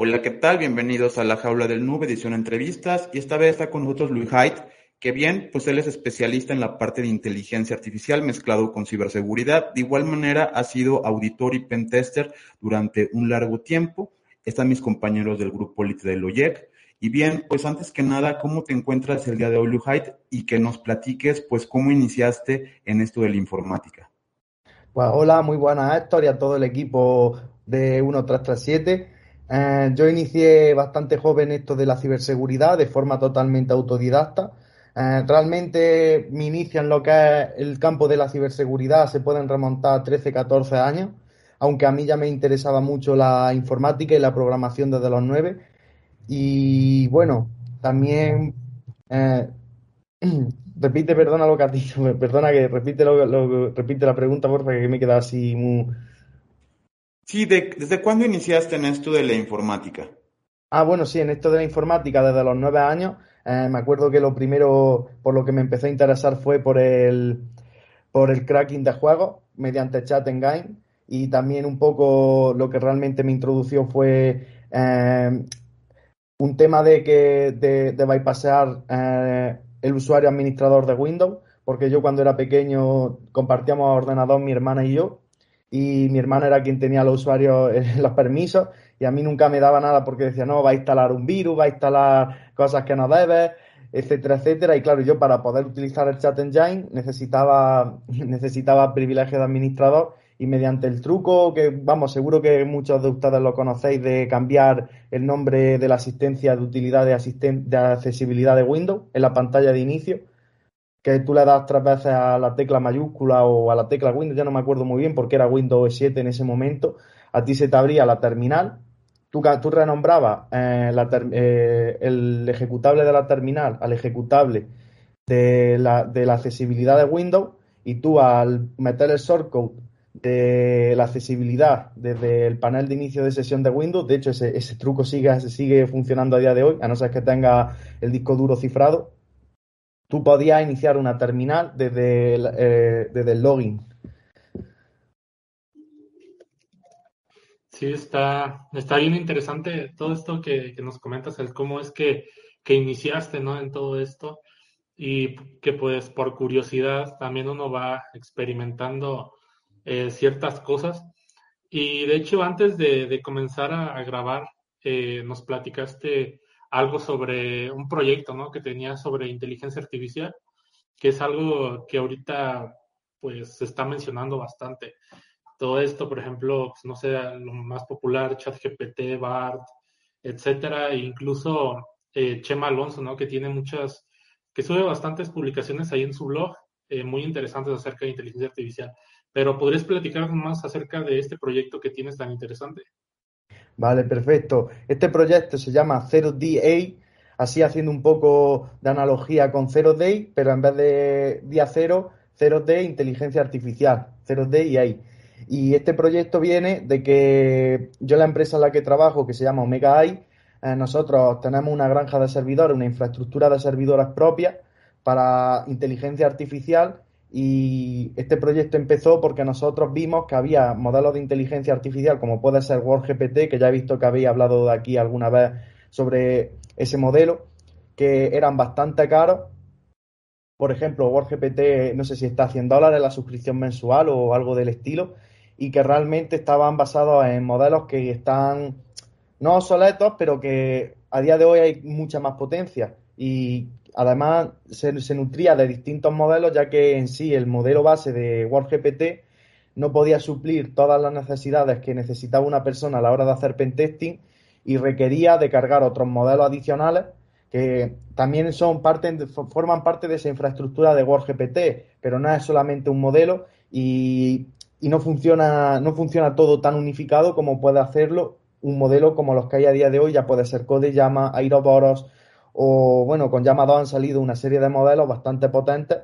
Hola, ¿qué tal? Bienvenidos a la Jaula del Nube, edición entrevistas. Y esta vez está con nosotros Luis Haidt, que bien, pues él es especialista en la parte de inteligencia artificial mezclado con ciberseguridad. De igual manera, ha sido auditor y pentester durante un largo tiempo. Están mis compañeros del grupo Elite de Loyec. Y bien, pues antes que nada, ¿cómo te encuentras el día de hoy, Luis Haidt? Y que nos platiques, pues, cómo iniciaste en esto de la informática. Pues hola, muy buenas Héctor y a todo el equipo de 1337. Eh, yo inicié bastante joven esto de la ciberseguridad de forma totalmente autodidacta. Eh, realmente mi inicio en lo que es el campo de la ciberseguridad se pueden remontar a 13, 14 años, aunque a mí ya me interesaba mucho la informática y la programación desde los 9. Y bueno, también eh, repite, perdona lo que has dicho, perdona que repite, lo, repite la pregunta, porfa, que me queda así muy, Sí, ¿desde cuándo iniciaste en esto de la informática? Ah, bueno, sí, en esto de la informática desde los nueve años. Eh, me acuerdo que lo primero por lo que me empecé a interesar fue por el, por el cracking de juegos mediante chat en game y también un poco lo que realmente me introdució fue eh, un tema de que de, de bypassear eh, el usuario administrador de Windows, porque yo cuando era pequeño compartíamos ordenador mi hermana y yo y mi hermano era quien tenía los usuarios, los permisos, y a mí nunca me daba nada porque decía, no, va a instalar un virus, va a instalar cosas que no debes, etcétera, etcétera. Y claro, yo para poder utilizar el chat engine necesitaba, necesitaba privilegio de administrador y mediante el truco, que vamos, seguro que muchos de ustedes lo conocéis, de cambiar el nombre de la asistencia de utilidad de, de accesibilidad de Windows en la pantalla de inicio, que tú le das tres veces a la tecla mayúscula o a la tecla Windows, ya no me acuerdo muy bien porque era Windows 7 en ese momento, a ti se te abría la terminal, tú, renombrabas eh, eh, el ejecutable de la terminal al ejecutable de la, accesibilidad de Windows y tú al meter el shortcode de la accesibilidad desde el panel de inicio de sesión de Windows, de hecho ese, ese truco sigue, sigue funcionando a día de hoy, a no ser que tenga el disco duro cifrado, tú podías iniciar una terminal desde el, eh, desde el login. Sí, está, está bien interesante todo esto que, nos comentas, el cómo es que, que, iniciaste ¿no? en todo esto y que pues por curiosidad también uno va experimentando eh, ciertas cosas. Y de hecho antes de, comenzar a, grabar, eh, nos platicaste algo sobre un proyecto, ¿no? Que tenía sobre inteligencia artificial, que es algo que ahorita, pues, se está mencionando bastante. Todo esto, por ejemplo, pues, no sé, lo más popular, ChatGPT, BART, etcétera, incluso eh, Chema Alonso, ¿no? Que tiene muchas, que sube bastantes publicaciones ahí en su blog, eh, muy interesantes acerca de inteligencia artificial. Pero ¿podrías platicar más acerca de este proyecto que tienes tan interesante? Vale, perfecto. Este proyecto se llama Zero DA, así haciendo un poco de analogía con Zero Day, pero en vez de día cero, Zero Day inteligencia artificial, Zero Day AI. Y este proyecto viene de que yo la empresa en la que trabajo, que se llama Omega AI, eh, nosotros tenemos una granja de servidores, una infraestructura de servidores propia para inteligencia artificial y este proyecto empezó porque nosotros vimos que había modelos de inteligencia artificial como puede ser WorldGPT, que ya he visto que habéis hablado de aquí alguna vez sobre ese modelo, que eran bastante caros. Por ejemplo, WorldGPT, no sé si está a 100 dólares la suscripción mensual o algo del estilo, y que realmente estaban basados en modelos que están no obsoletos, pero que a día de hoy hay mucha más potencia y Además, se, nutría de distintos modelos, ya que en sí el modelo base de WorldGPT no podía suplir todas las necesidades que necesitaba una persona a la hora de hacer pentesting y requería de cargar otros modelos adicionales que también son parte, forman parte de esa infraestructura de WorldGPT, pero no es solamente un modelo y, no, funciona, no funciona todo tan unificado como puede hacerlo un modelo como los que hay a día de hoy, ya puede ser CodeYama, Aeroboros, o bueno, con Llama 2 han salido una serie de modelos bastante potentes.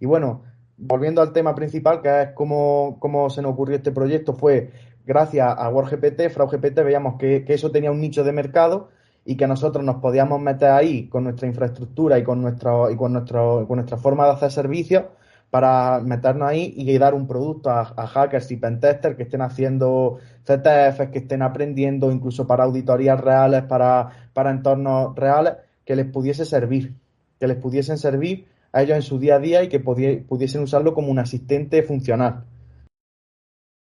Y bueno, volviendo al tema principal, que es cómo, se nos ocurrió este proyecto, fue gracias a WordGPT, FrauGPT, veíamos que, eso tenía un nicho de mercado y que nosotros nos podíamos meter ahí con nuestra infraestructura y con, nuestro, y con, nuestro, con nuestra forma de hacer servicios para meternos ahí y dar un producto a, hackers y pentesters que estén haciendo CTFs, que estén aprendiendo incluso para auditorías reales, para, para entornos reales, que les pudiese servir, que les pudiesen servir a ellos en su día a día y que pudiesen usarlo como un asistente funcional.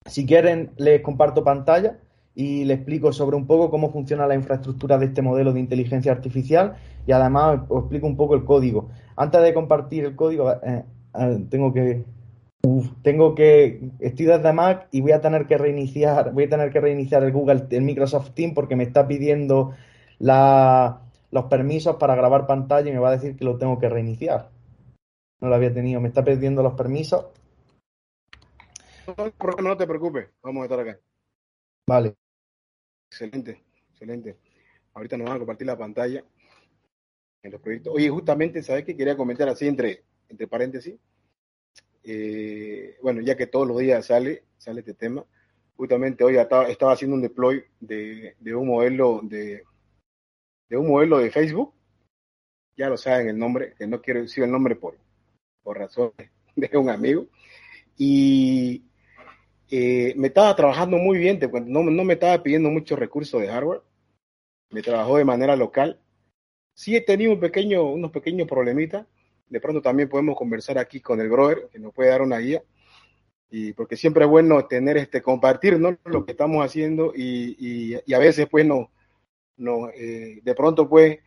Si quieren, les comparto pantalla y les explico sobre un poco cómo funciona la infraestructura de este modelo de inteligencia artificial y además os explico un poco el código. Antes de compartir el código, eh, tengo que tengo que estoy desde Mac y voy a tener que reiniciar voy a tener que reiniciar el Google el Microsoft Teams porque me está pidiendo los permisos para grabar pantalla y me va a decir que lo tengo que reiniciar. No lo había tenido. Me está pidiendo los permisos. No, te preocupes. Vamos a estar acá. Vale. Excelente excelente. Ahorita nos van a compartir la pantalla en los proyectos. Oye justamente sabes que quería comentar así entre entre paréntesis, eh, bueno, ya que todos los días sale, sale este tema, justamente hoy estaba, estaba haciendo un deploy de, un modelo de, de un modelo de Facebook, ya lo saben el nombre, que no quiero decir el nombre por, por razones de un amigo, y eh, me estaba trabajando muy bien, no, no me estaba pidiendo muchos recursos de hardware, me trabajó de manera local, sí he tenido un pequeño, unos pequeños problemitas, de pronto también podemos conversar aquí con el brother, que nos puede dar una guía. Y porque siempre es bueno tener este, compartir ¿no? lo que estamos haciendo y, y, a veces pues no, no eh, de pronto pues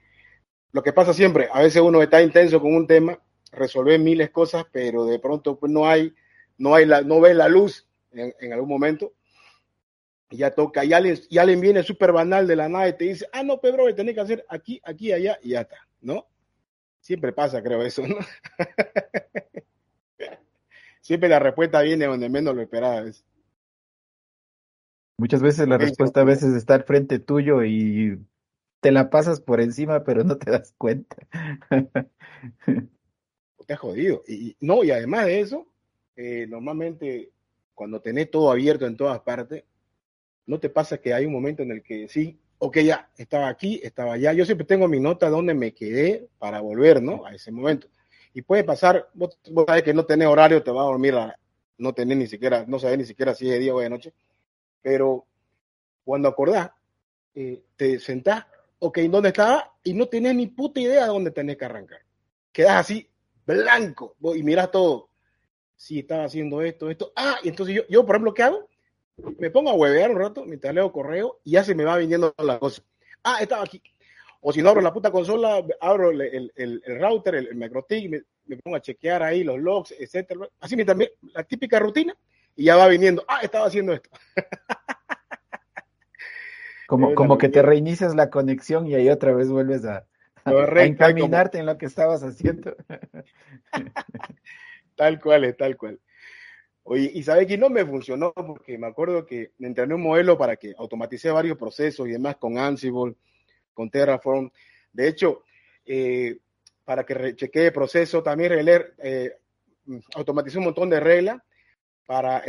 lo que pasa siempre, a veces uno está intenso con un tema, resolver miles cosas, pero de pronto pues no hay, no hay la, no ve la luz en, algún momento. Y ya toca, y alguien, y alguien viene súper banal de la nada y te dice, ah, no, Pedro, tenés que hacer aquí, aquí, allá, y ya está, ¿no? Siempre pasa, creo, eso, ¿no? Siempre la respuesta viene donde menos lo esperabas. Muchas veces la respuesta a veces está al frente tuyo y te la pasas por encima, pero no te das cuenta. te has jodido. Y, no, y además de eso, eh, normalmente cuando tenés todo abierto en todas partes, no te pasa que hay un momento en el que sí, ok, ya, estaba aquí, estaba allá. Yo siempre tengo mi nota donde me quedé para volver, ¿no? A ese momento. Y puede pasar, vos, sabés que no tenés horario, te vas a dormir, no tenés ni siquiera, no sabés ni siquiera si es de día o de noche. Pero cuando acordás, eh, te sentás, ok, ¿dónde estaba? Y no tenés ni puta idea de dónde tenés que arrancar. Quedás así, blanco, y mirás todo. Si estaba haciendo esto, esto. Ah, y entonces yo, yo, por ejemplo, ¿qué hago? me pongo a huevear un rato mientras leo correo y ya se me va viniendo la cosa. Ah, estaba aquí. O si no abro la puta consola, abro el, el, el router, el, MicroTik, me, me, pongo a chequear ahí los logs, etcétera. Así me también, la típica rutina, y ya va viniendo. Ah, estaba haciendo esto. Como, como que te reinicias la conexión y ahí otra vez vuelves a, a encaminarte en lo que estabas haciendo. tal cual es, tal cual. Oye, y sabe que no me funcionó porque me acuerdo que me entrené un modelo para que automaticé varios procesos y demás con Ansible, con Terraform. De hecho, eh, para que chequee el proceso, también releer, eh, automaticé un montón de reglas para,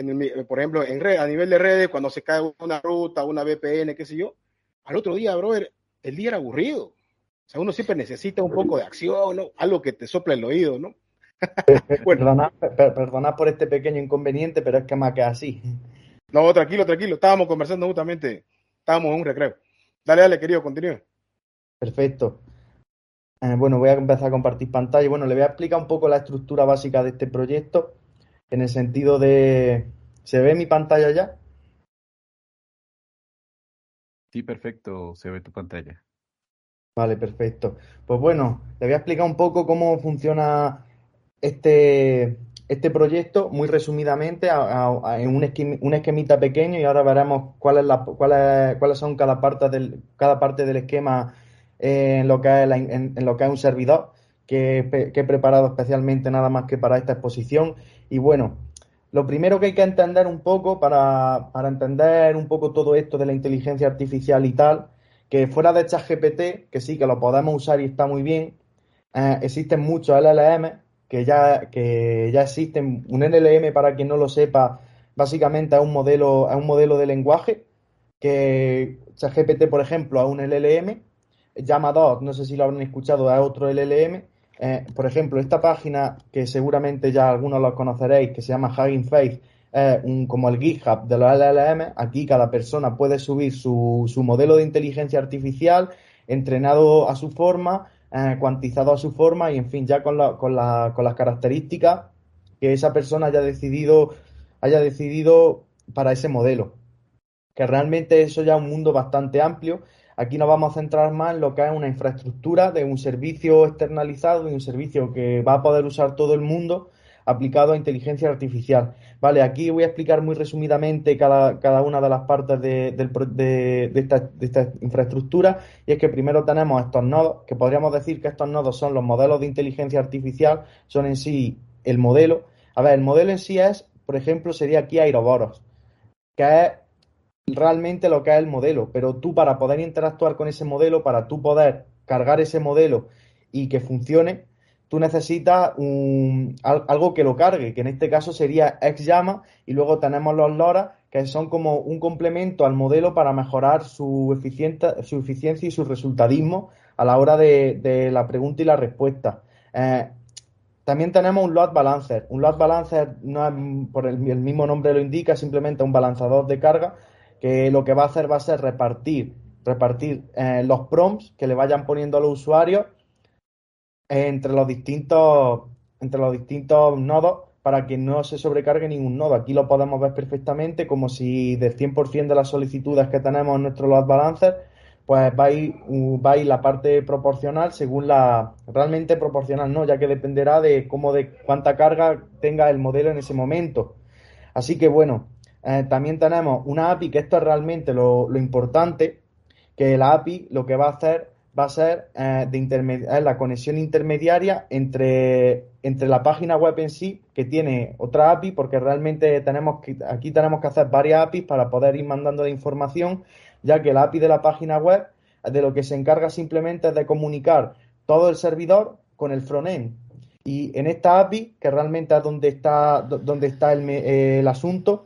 por ejemplo, en red, a nivel de redes, cuando se cae una ruta, una VPN, qué sé yo, al otro día, brother, el día era aburrido. O sea, uno siempre necesita un poco de acción, ¿no? Algo que te sople el oído, ¿no? perdona, perdona, por este pequeño inconveniente, pero es que más que así. No, tranquilo, tranquilo. Estábamos conversando justamente, estábamos en un recreo. Dale, dale, querido, continúe. Perfecto. Eh, bueno, voy a empezar a compartir pantalla. Bueno, le voy a explicar un poco la estructura básica de este proyecto, en el sentido de... ¿Se ve mi pantalla ya? Sí, perfecto, se ve tu pantalla. Vale, perfecto. Pues bueno, le voy a explicar un poco cómo funciona este, este proyecto muy resumidamente en un, esquemita pequeño y ahora veremos cuál es la, cuáles son cada parte del, cada parte del esquema en, lo que es en, lo que es un servidor que, he preparado especialmente nada más que para esta exposición. Y bueno, lo primero que hay que entender un poco para, entender un poco todo esto de la inteligencia artificial y tal, que fuera de ChatGPT, que sí que lo podemos usar y está muy bien, eh, existen muchos LLM que ya, que ya existen. Un NLM, para quien no lo sepa, básicamente es un modelo, es un modelo de lenguaje que ChatGPT, por ejemplo, a un LLM, Llama 2, no sé si lo habrán escuchado, a otro LLM, eh, por ejemplo, esta página que seguramente ya algunos lo conoceréis, que se llama Hugging Face, es un, como el GitHub de los LLM. Aquí cada persona puede subir su, su modelo de inteligencia artificial entrenado a su forma, eh, cuantizado a su forma y, en fin, ya con, la, con, la, con las características que esa persona haya decidido, haya decidido para ese modelo. Que realmente eso ya es un mundo bastante amplio Aquí nos vamos a centrar más en lo que es una infraestructura de un servicio externalizado y un servicio que va a poder usar todo el mundo aplicado a inteligencia artificial. Vale, aquí voy a explicar muy resumidamente cada, cada una de las partes de, de, esta, de, esta, infraestructura y es que primero tenemos estos nodos, que podríamos decir que estos nodos son los modelos de inteligencia artificial, son en sí el modelo. A ver, el modelo en sí es, por ejemplo, sería aquí Aeroboros, que es realmente lo que es el modelo, pero tú para poder interactuar con ese modelo, para tú poder cargar ese modelo y que funcione, tú necesitas un, algo que lo cargue, que en este caso sería XYAMA, y luego tenemos los LoRa, que son como un complemento al modelo para mejorar su, su eficiencia y su resultadismo a la hora de, la pregunta y la respuesta. Eh, también tenemos un load balancer. Un load balancer no es, por el, el mismo nombre lo indica, simplemente un balanzador de carga que lo que va a hacer va a ser repartir, repartir eh, los prompts que le vayan poniendo a los usuarios entre los distintos, entre los distintos nodos para que no se sobrecargue ningún nodo. Aquí lo podemos ver perfectamente como si del 100% de las solicitudes que tenemos en nuestro load balancer, pues va a, ir, va a ir la parte proporcional según la realmente proporcional, no, ya que dependerá de cómo de cuánta carga tenga el modelo en ese momento. Así que bueno, eh, también tenemos una API, que esto es realmente lo, importante, que la API lo que va a hacer va a ser eh, de la conexión intermediaria entre, entre la página web en sí, que tiene otra API, porque realmente tenemos que, aquí tenemos que hacer varias APIs para poder ir mandando la información, ya que la API de la página web de lo que se encarga simplemente es de comunicar todo el servidor con el frontend. Y en esta API, que realmente es donde está, donde está el, el asunto,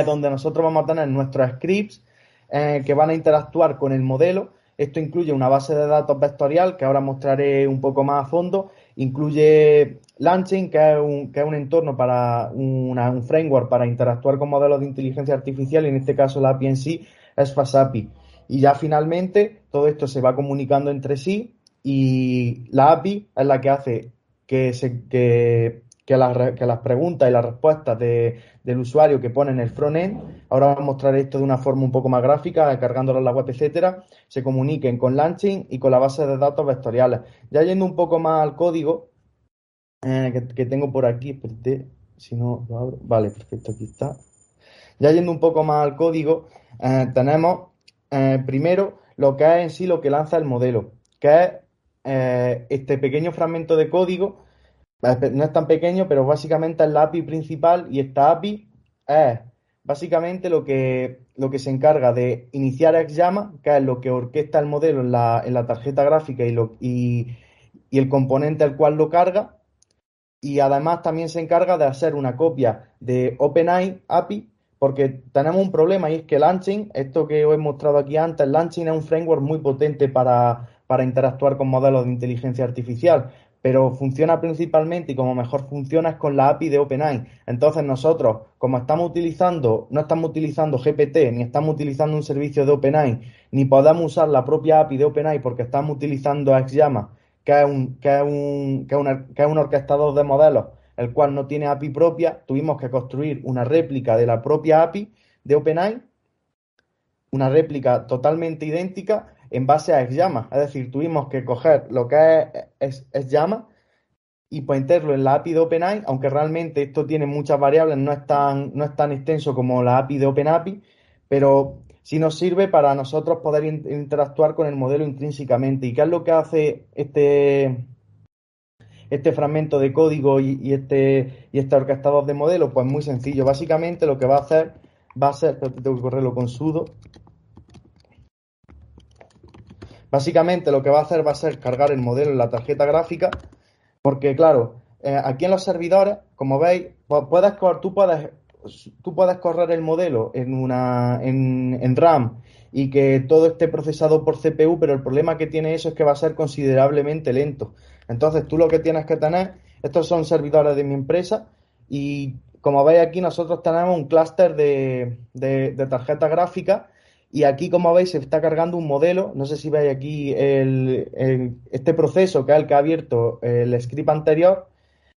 es donde nosotros vamos a tener nuestros scripts eh, que van a interactuar con el modelo. Esto incluye una base de datos vectorial que ahora mostraré un poco más a fondo. Incluye Launching, que es un, que es un entorno para un framework para interactuar con modelos de inteligencia artificial y en este caso la API en sí es FastAPI. Y ya finalmente todo esto se va comunicando entre sí y la API es la que hace que, se, que que las, preguntas y las respuestas del usuario que pone en el frontend, ahora vamos a mostrar esto de una forma un poco más gráfica, cargándolo en la web, etcétera, se comuniquen con Launching y con la base de datos vectoriales. Ya yendo un poco más al código eh, que, tengo por aquí, si no lo abro, vale, perfecto, aquí está. Ya yendo un poco más al código, eh, tenemos eh, primero lo que es en sí lo que lanza el modelo, que es este pequeño fragmento de código no es tan pequeño, pero básicamente es la API principal y esta API es básicamente lo que, lo que se encarga de iniciar XYAMA, que es lo que orquesta el modelo en la, en la tarjeta gráfica y, lo, y, y el componente al cual lo carga. Y además también se encarga de hacer una copia de OpenAI API, porque tenemos un problema y es que Launching, esto que os he mostrado aquí antes, Launching es un framework muy potente para, para interactuar con modelos de inteligencia artificial pero funciona principalmente y como mejor funciona es con la API de OpenAI. Entonces nosotros, como estamos utilizando, no estamos utilizando GPT, ni estamos utilizando un servicio de OpenAI, ni podemos usar la propia API de OpenAI porque estamos utilizando XYAMA, que es un, que es un, que es que es un orquestador de modelos, el cual no tiene API propia, tuvimos que construir una réplica de la propia API de OpenAI, una réplica totalmente idéntica en base a XYAMA. Es decir, tuvimos que coger lo que es, es, XYAMA y ponerlo en la API de OpenAI, aunque realmente esto tiene muchas variables, no es tan, no es tan extenso como la API de OpenAPI, pero sí nos sirve para nosotros poder interactuar con el modelo intrínsecamente. ¿Y qué es lo que hace este, este fragmento de código y, este, y este orquestador de modelo? Pues muy sencillo. Básicamente lo que va a hacer va a ser, tengo que correrlo con sudo, Básicamente lo que va a hacer va a ser cargar el modelo en la tarjeta gráfica, porque claro, eh, aquí en los servidores, como veis, puedes, tú, puedes, tú puedes correr el modelo en, una, en, RAM y que todo esté procesado por CPU, pero el problema que tiene eso es que va a ser considerablemente lento. Entonces tú lo que tienes que tener, estos son servidores de mi empresa y como veis aquí nosotros tenemos un clúster de, de, tarjeta gráfica y aquí como veis se está cargando un modelo, no sé si veis aquí el, este proceso que es el que ha abierto el script anterior,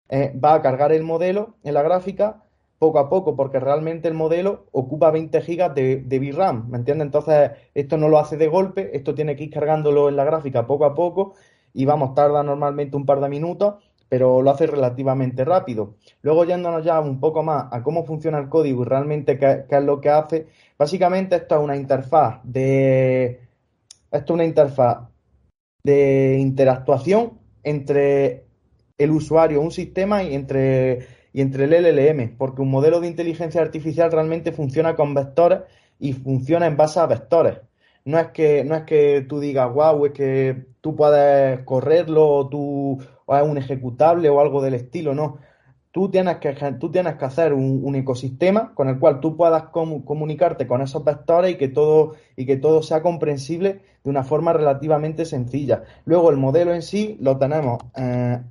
eh, va a cargar el modelo en la gráfica poco a poco, porque realmente el modelo ocupa 20 gigas de, de VRAM, ¿me entiendes? Entonces, esto no lo hace de golpe, esto tiene que ir cargándolo en la gráfica poco a poco y vamos, tarda normalmente un par de minutos, pero lo hace relativamente rápido. Luego, yéndonos ya un poco más a cómo funciona el código y realmente qué, es lo que hace, básicamente esto es una interfaz de. Esto es una interfaz de interactuación entre el usuario, un sistema y entre y entre el LLM, porque un modelo de inteligencia artificial realmente funciona con vectores y funciona en base a vectores. No es que, no es que tú digas, wow, es que tú puedes correrlo o, tú, o es un ejecutable o algo del estilo, no. Tú tienes que, tú tienes que hacer un, ecosistema con el cual tú puedas comunicarte con esos vectores y que, todo, y que todo sea comprensible de una forma relativamente sencilla. Luego el modelo en sí lo tenemos eh,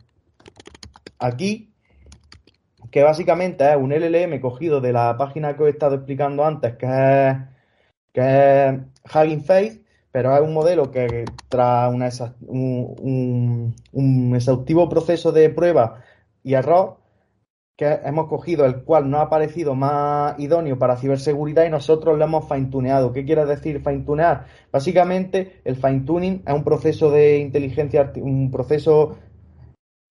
aquí que básicamente es un LLM cogido de la página que os he estado explicando antes, que que es Hugging Face, pero es un modelo que tras un, exhaustivo proceso de prueba y error, que hemos cogido el cual nos ha parecido más idóneo para ciberseguridad y nosotros lo hemos fine-tuneado. ¿Qué quiere decir fine-tunear? Básicamente, el fine-tuning es un proceso de inteligencia, un proceso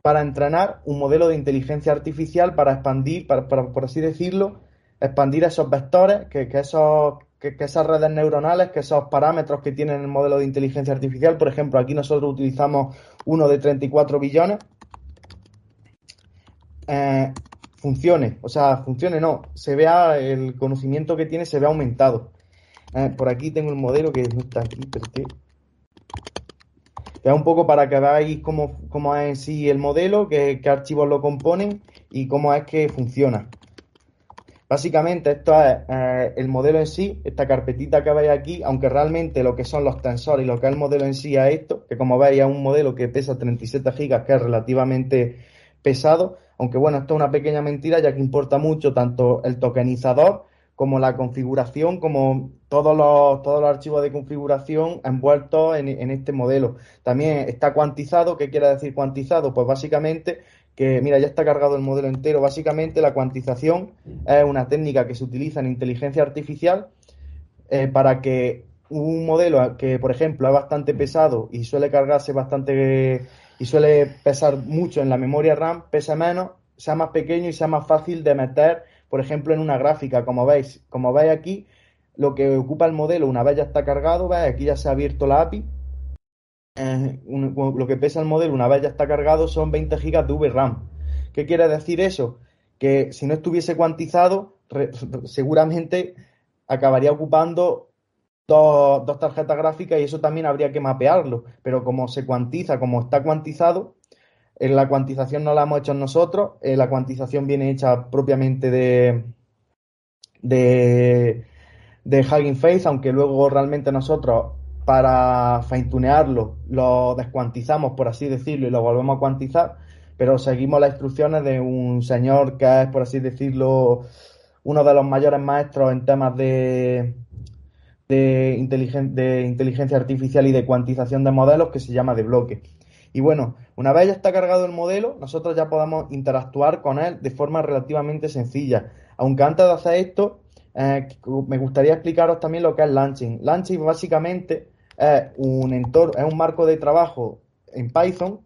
para entrenar un modelo de inteligencia artificial para expandir, para, por así decirlo, expandir esos vectores, que, esos, que, esas redes neuronales, que esos parámetros que tiene el modelo de inteligencia artificial, por ejemplo, aquí nosotros utilizamos uno de 34 billones, eh, funcione, o sea, funcione no, se vea el conocimiento que tiene, se ve aumentado. Eh, por aquí tengo el modelo que no está aquí, pero que es un poco para que veáis cómo, cómo es en sí el modelo, qué, archivos lo componen y cómo es que funciona. Básicamente esto es eh, el modelo en sí, esta carpetita que veis aquí, aunque realmente lo que son los tensores y lo que es el modelo en sí es esto, que como veis es un modelo que pesa 37 gigas, que es relativamente pesado, aunque bueno, esto es una pequeña mentira ya que importa mucho tanto el tokenizador como la configuración, como todos los, todos los archivos de configuración envueltos en, en este modelo. También está cuantizado. ¿Qué quiere decir cuantizado? Pues básicamente que, mira, ya está cargado el modelo entero. Básicamente la cuantización es una técnica que se utiliza en inteligencia artificial eh, para que un modelo que, por ejemplo, es bastante pesado y suele cargarse bastante y suele pesar mucho en la memoria RAM, pese menos, sea más pequeño y sea más fácil de meter por ejemplo, en una gráfica, como veis, como veis aquí, lo que ocupa el modelo, una vez ya está cargado, ¿veis? aquí ya se ha abierto la API, eh, lo que pesa el modelo, una vez ya está cargado, son 20 GB de VRAM. ¿Qué quiere decir eso? Que si no estuviese cuantizado, seguramente acabaría ocupando dos, tarjetas gráficas y eso también habría que mapearlo. Pero como se cuantiza, como está cuantizado, la cuantización no la hemos hecho nosotros, eh, la cuantización viene hecha propiamente de, de Hugging Face, aunque luego realmente nosotros para fine-tunearlo lo descuantizamos, por así decirlo, y lo volvemos a cuantizar, pero seguimos las instrucciones de un señor que es, por así decirlo, uno de los mayores maestros en temas de, de, de inteligencia artificial y de cuantización de modelos, que se llama de bloque. Y bueno, una vez ya está cargado el modelo, nosotros ya podemos interactuar con él de forma relativamente sencilla. Aunque antes de hacer esto, eh, me gustaría explicaros también lo que es Launching. Launching básicamente es un entorno, es un marco de trabajo en Python.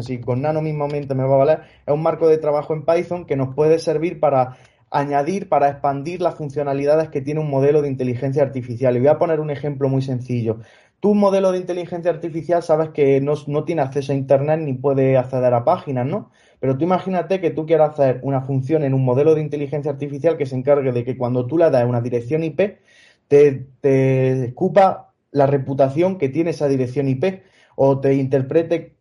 Si con Nano mismamente me va a valer, es un marco de trabajo en Python que nos puede servir para añadir, para expandir las funcionalidades que tiene un modelo de inteligencia artificial. Y voy a poner un ejemplo muy sencillo. Tu modelo de inteligencia artificial sabes que no, tiene acceso a Internet ni puede acceder a páginas, ¿no? Pero tú imagínate que tú quieras hacer una función en un modelo de inteligencia artificial que se encargue de que cuando tú le das una dirección IP, te, te escupa la reputación que tiene esa dirección IP o te interprete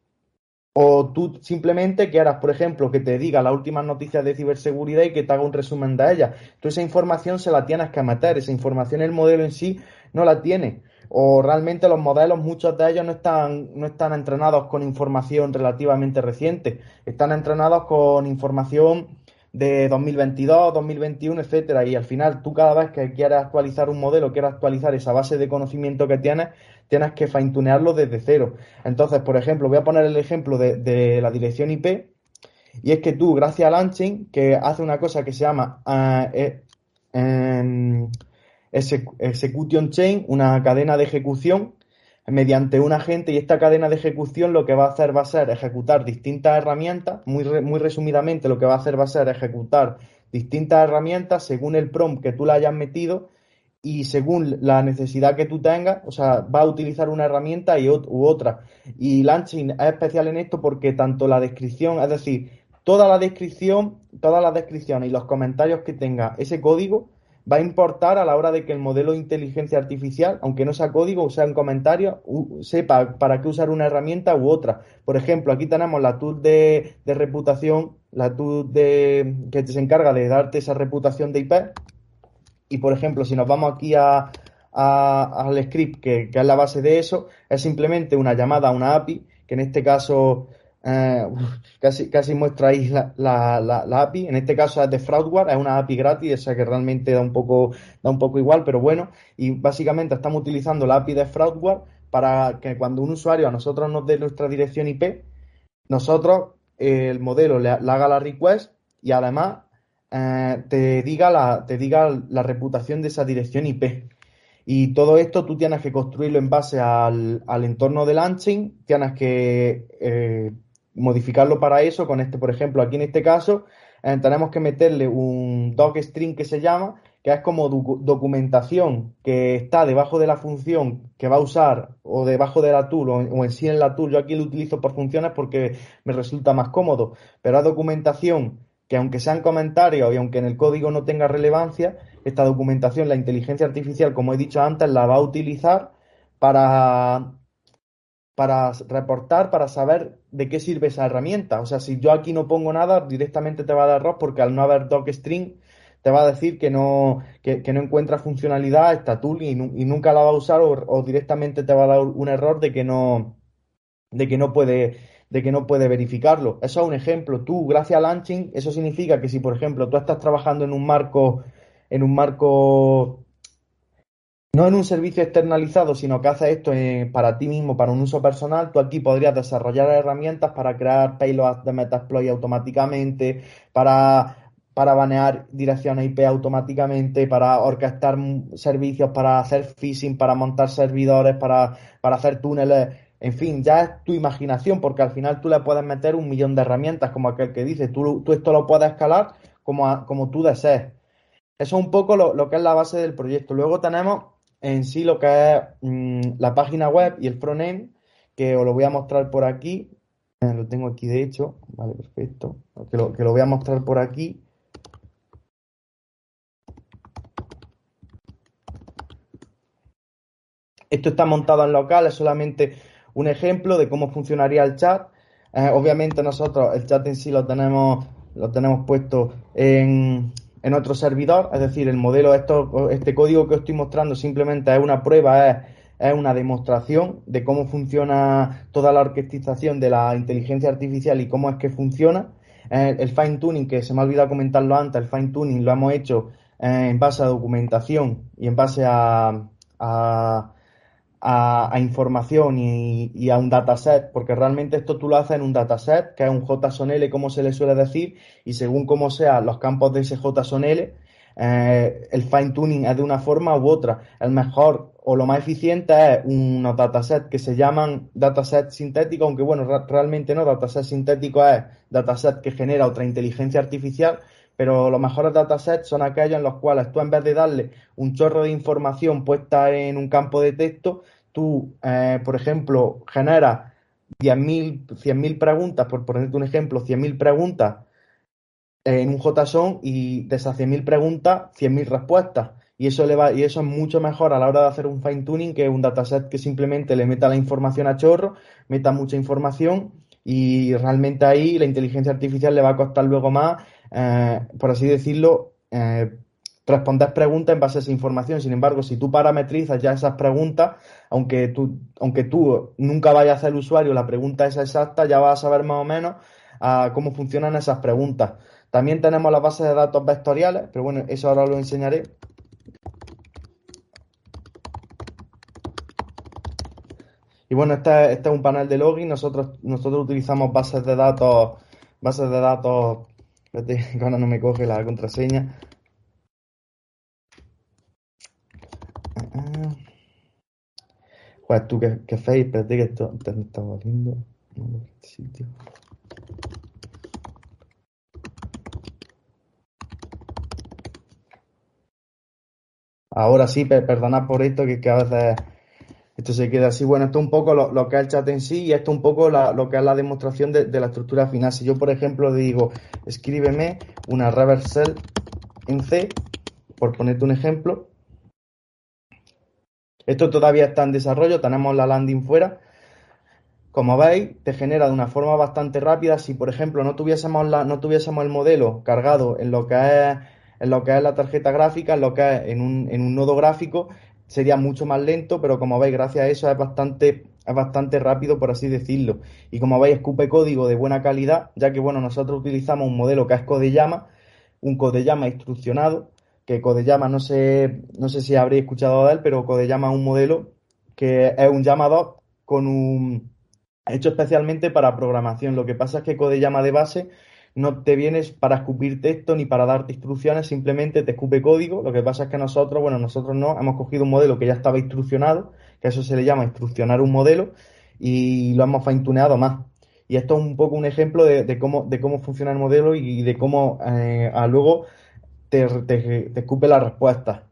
o tú simplemente quieras, por ejemplo, que te diga las últimas noticias de ciberseguridad y que te haga un resumen de ellas. Tú esa información se la tienes que meter, esa información el modelo en sí no la tiene. o realmente los modelos, muchos de ellos no están, no están entrenados con información relativamente reciente, están entrenados con información de 2022, 2021, etcétera, y al final tú cada vez que quieres actualizar un modelo, quieres actualizar esa base de conocimiento que tienes, tienes que fine-tunearlo desde cero. Entonces, por ejemplo, voy a poner el ejemplo de, la dirección IP, y es que tú, gracias a Launching, que hace una cosa que se llama uh, execution chain, una cadena de ejecución mediante un agente y esta cadena de ejecución lo que va a hacer va a ser ejecutar distintas herramientas, muy, muy resumidamente lo que va a hacer va a ser ejecutar distintas herramientas según el prompt que tú le hayas metido y según la necesidad que tú tengas, o sea, va a utilizar una herramienta y u otra. Y Launching es especial en esto porque tanto la descripción, es decir, toda la descripción, todas las descripciones y los comentarios que tenga ese código, va a importar a la hora de que el modelo de inteligencia artificial, aunque no sea código o sea en comentario, sepa para qué usar una herramienta u otra. Por ejemplo, aquí tenemos la tool de, reputación, la tool de, que se encarga de darte esa reputación de IP. Y por ejemplo, si nos vamos aquí a, al script, que, que, es la base de eso, es simplemente una llamada a una API, que en este caso eh, casi, casi muestra ahí la, la, API. En este caso es de Fraudware, es una API gratis, esa que realmente da un poco, da un poco igual, pero bueno. Y básicamente estamos utilizando la API de Fraudware para que cuando un usuario a nosotros nos dé nuestra dirección IP, nosotros, eh, el modelo le, haga la request y además eh, te, diga la, te diga la reputación de esa dirección IP. Y todo esto tú tienes que construirlo en base al, al entorno de launching, tienes que modificarlo para eso con este, por ejemplo, aquí en este caso, eh, tenemos que meterle un docstring que se llama, que es como documentación que está debajo de la función que va a usar o debajo de la tool o, en sí en la tool. Yo aquí lo utilizo por funciones porque me resulta más cómodo, pero es documentación que aunque sean comentarios y aunque en el código no tenga relevancia, esta documentación la inteligencia artificial, como he dicho antes, la va a utilizar para para reportar, para saber de qué sirve esa herramienta. O sea, si yo aquí no pongo nada, directamente te va a dar error porque al no haber docstring te va a decir que no, que, no encuentra funcionalidad esta tool y, nunca la va a usar o, directamente te va a dar un error de que no, de que no puede de que no puede verificarlo. Eso es un ejemplo. Tú, gracias a Launching, eso significa que si, por ejemplo, tú estás trabajando en un marco, en un marco no en un servicio externalizado, sino que hace esto eh, para ti mismo, para un uso personal, tú aquí podrías desarrollar herramientas para crear payloads de Metasploit automáticamente, para, para banear direcciones IP automáticamente, para orquestar servicios, para hacer phishing, para montar servidores, para, para hacer túneles. En fin, ya es tu imaginación, porque al final tú le puedes meter un millón de herramientas, como aquel que dice, tú, tú esto lo puedes escalar como, como tú desees. Eso es un poco lo, lo que es la base del proyecto. Luego tenemos en sí lo que es mm, la página web y el frontend, que os lo voy a mostrar por aquí. Eh, lo tengo aquí de hecho. Vale, perfecto. Que lo, que lo voy a mostrar por aquí. Esto está montado en local, es solamente un ejemplo de cómo funcionaría el chat. Eh, obviamente nosotros el chat en sí lo tenemos, lo tenemos puesto en, en otro servidor, es decir, el modelo, esto, este código que os estoy mostrando simplemente es una prueba, es, una demostración de cómo funciona toda la orquestización de la inteligencia artificial y cómo es que funciona. el fine tuning, que se me ha olvidado comentarlo antes, el fine tuning lo hemos hecho eh, en base a documentación y en base a a, información y, a un dataset, porque realmente esto tú lo haces en un dataset, que es un JSON-L, como se le suele decir, y según cómo sean los campos de ese JSON-L, eh, el fine tuning es de una forma u otra. El mejor o lo más eficiente es unos datasets que se llaman dataset sintético, aunque bueno, realmente no, dataset sintético es dataset que genera otra inteligencia artificial, pero los mejores datasets son aquellos en los cuales tú en vez de darle un chorro de información puesta en un campo de texto, tú, eh, por ejemplo, generas 10.000 100.000 preguntas, por ponerte un ejemplo, 100.000 preguntas en un JSON y de esas 100.000 preguntas, 100.000 respuestas. Y eso, le va, y eso es mucho mejor a la hora de hacer un fine tuning que un dataset que simplemente le meta la información a chorro, meta mucha información y realmente ahí la inteligencia artificial le va a costar luego más, eh, por así decirlo, eh, responder preguntas en base a esa información. Sin embargo, si tú parametrizas ya esas preguntas, aunque tú, aunque tú nunca vayas a el usuario la pregunta esa exacta, ya vas a saber más o menos ah, cómo funcionan esas preguntas. También tenemos las bases de datos vectoriales, pero bueno, eso ahora lo enseñaré. Y bueno, este, este, es un panel de login. Nosotros, nosotros utilizamos bases de datos, bases de datos, espérate, ahora no me coge la contraseña. Pues tú que face, espérate que esto te está valiendo. Este. Ahora sí, perdonad por esto, que, que, a veces esto se queda así. Bueno, esto es un poco lo, que es el chat en sí y esto es un poco lo que es la demostración de, la estructura final. Si yo, por ejemplo, digo, escríbeme una reversal en C, por ponerte un ejemplo, esto todavía está en desarrollo, tenemos la landing fuera. Como veis, te genera de una forma bastante rápida. Si, por ejemplo, no tuviésemos, la, no tuviésemos el modelo cargado en lo que es en lo que es la tarjeta gráfica, en lo que es en un, en un nodo gráfico, sería mucho más lento, pero como veis, gracias a eso es bastante, es bastante rápido, por así decirlo. Y como veis, escupe código de buena calidad, ya que bueno, nosotros utilizamos un modelo que es Codeyama, un Codeyama instruccionado, que Codeyama no sé, no sé si habréis escuchado de él, pero Codeyama es un modelo que es un llamador con un hecho especialmente para programación. Lo que pasa es que Codeyama de base no te vienes para escupir texto ni para darte instrucciones, simplemente te escupe código. Lo que pasa es que nosotros, bueno, nosotros no, hemos cogido un modelo que ya estaba instruccionado, que eso se le llama instruccionar un modelo, y lo hemos fine-tuneado más. Y esto es un poco un ejemplo de, cómo, de cómo funciona el modelo y de cómo eh, luego te, escupe la respuesta.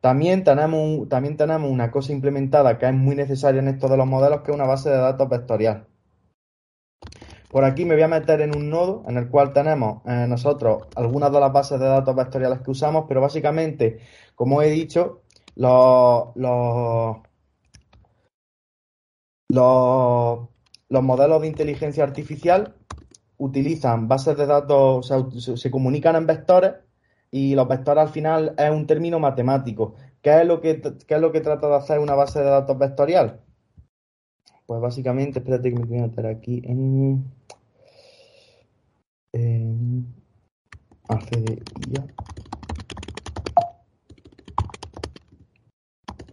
También tenemos, también tenemos una cosa implementada que es muy necesaria en estos de los modelos, que es una base de datos vectorial. Por aquí me voy a meter en un nodo en el cual tenemos eh, nosotros algunas de las bases de datos vectoriales que usamos, pero básicamente, como he dicho, los, los, los modelos de inteligencia artificial utilizan bases de datos, se comunican en vectores y los vectores al final es un término matemático. ¿Qué es lo que, es lo que trata de hacer una base de datos vectorial? Pues básicamente, espérate que me voy a meter aquí en, en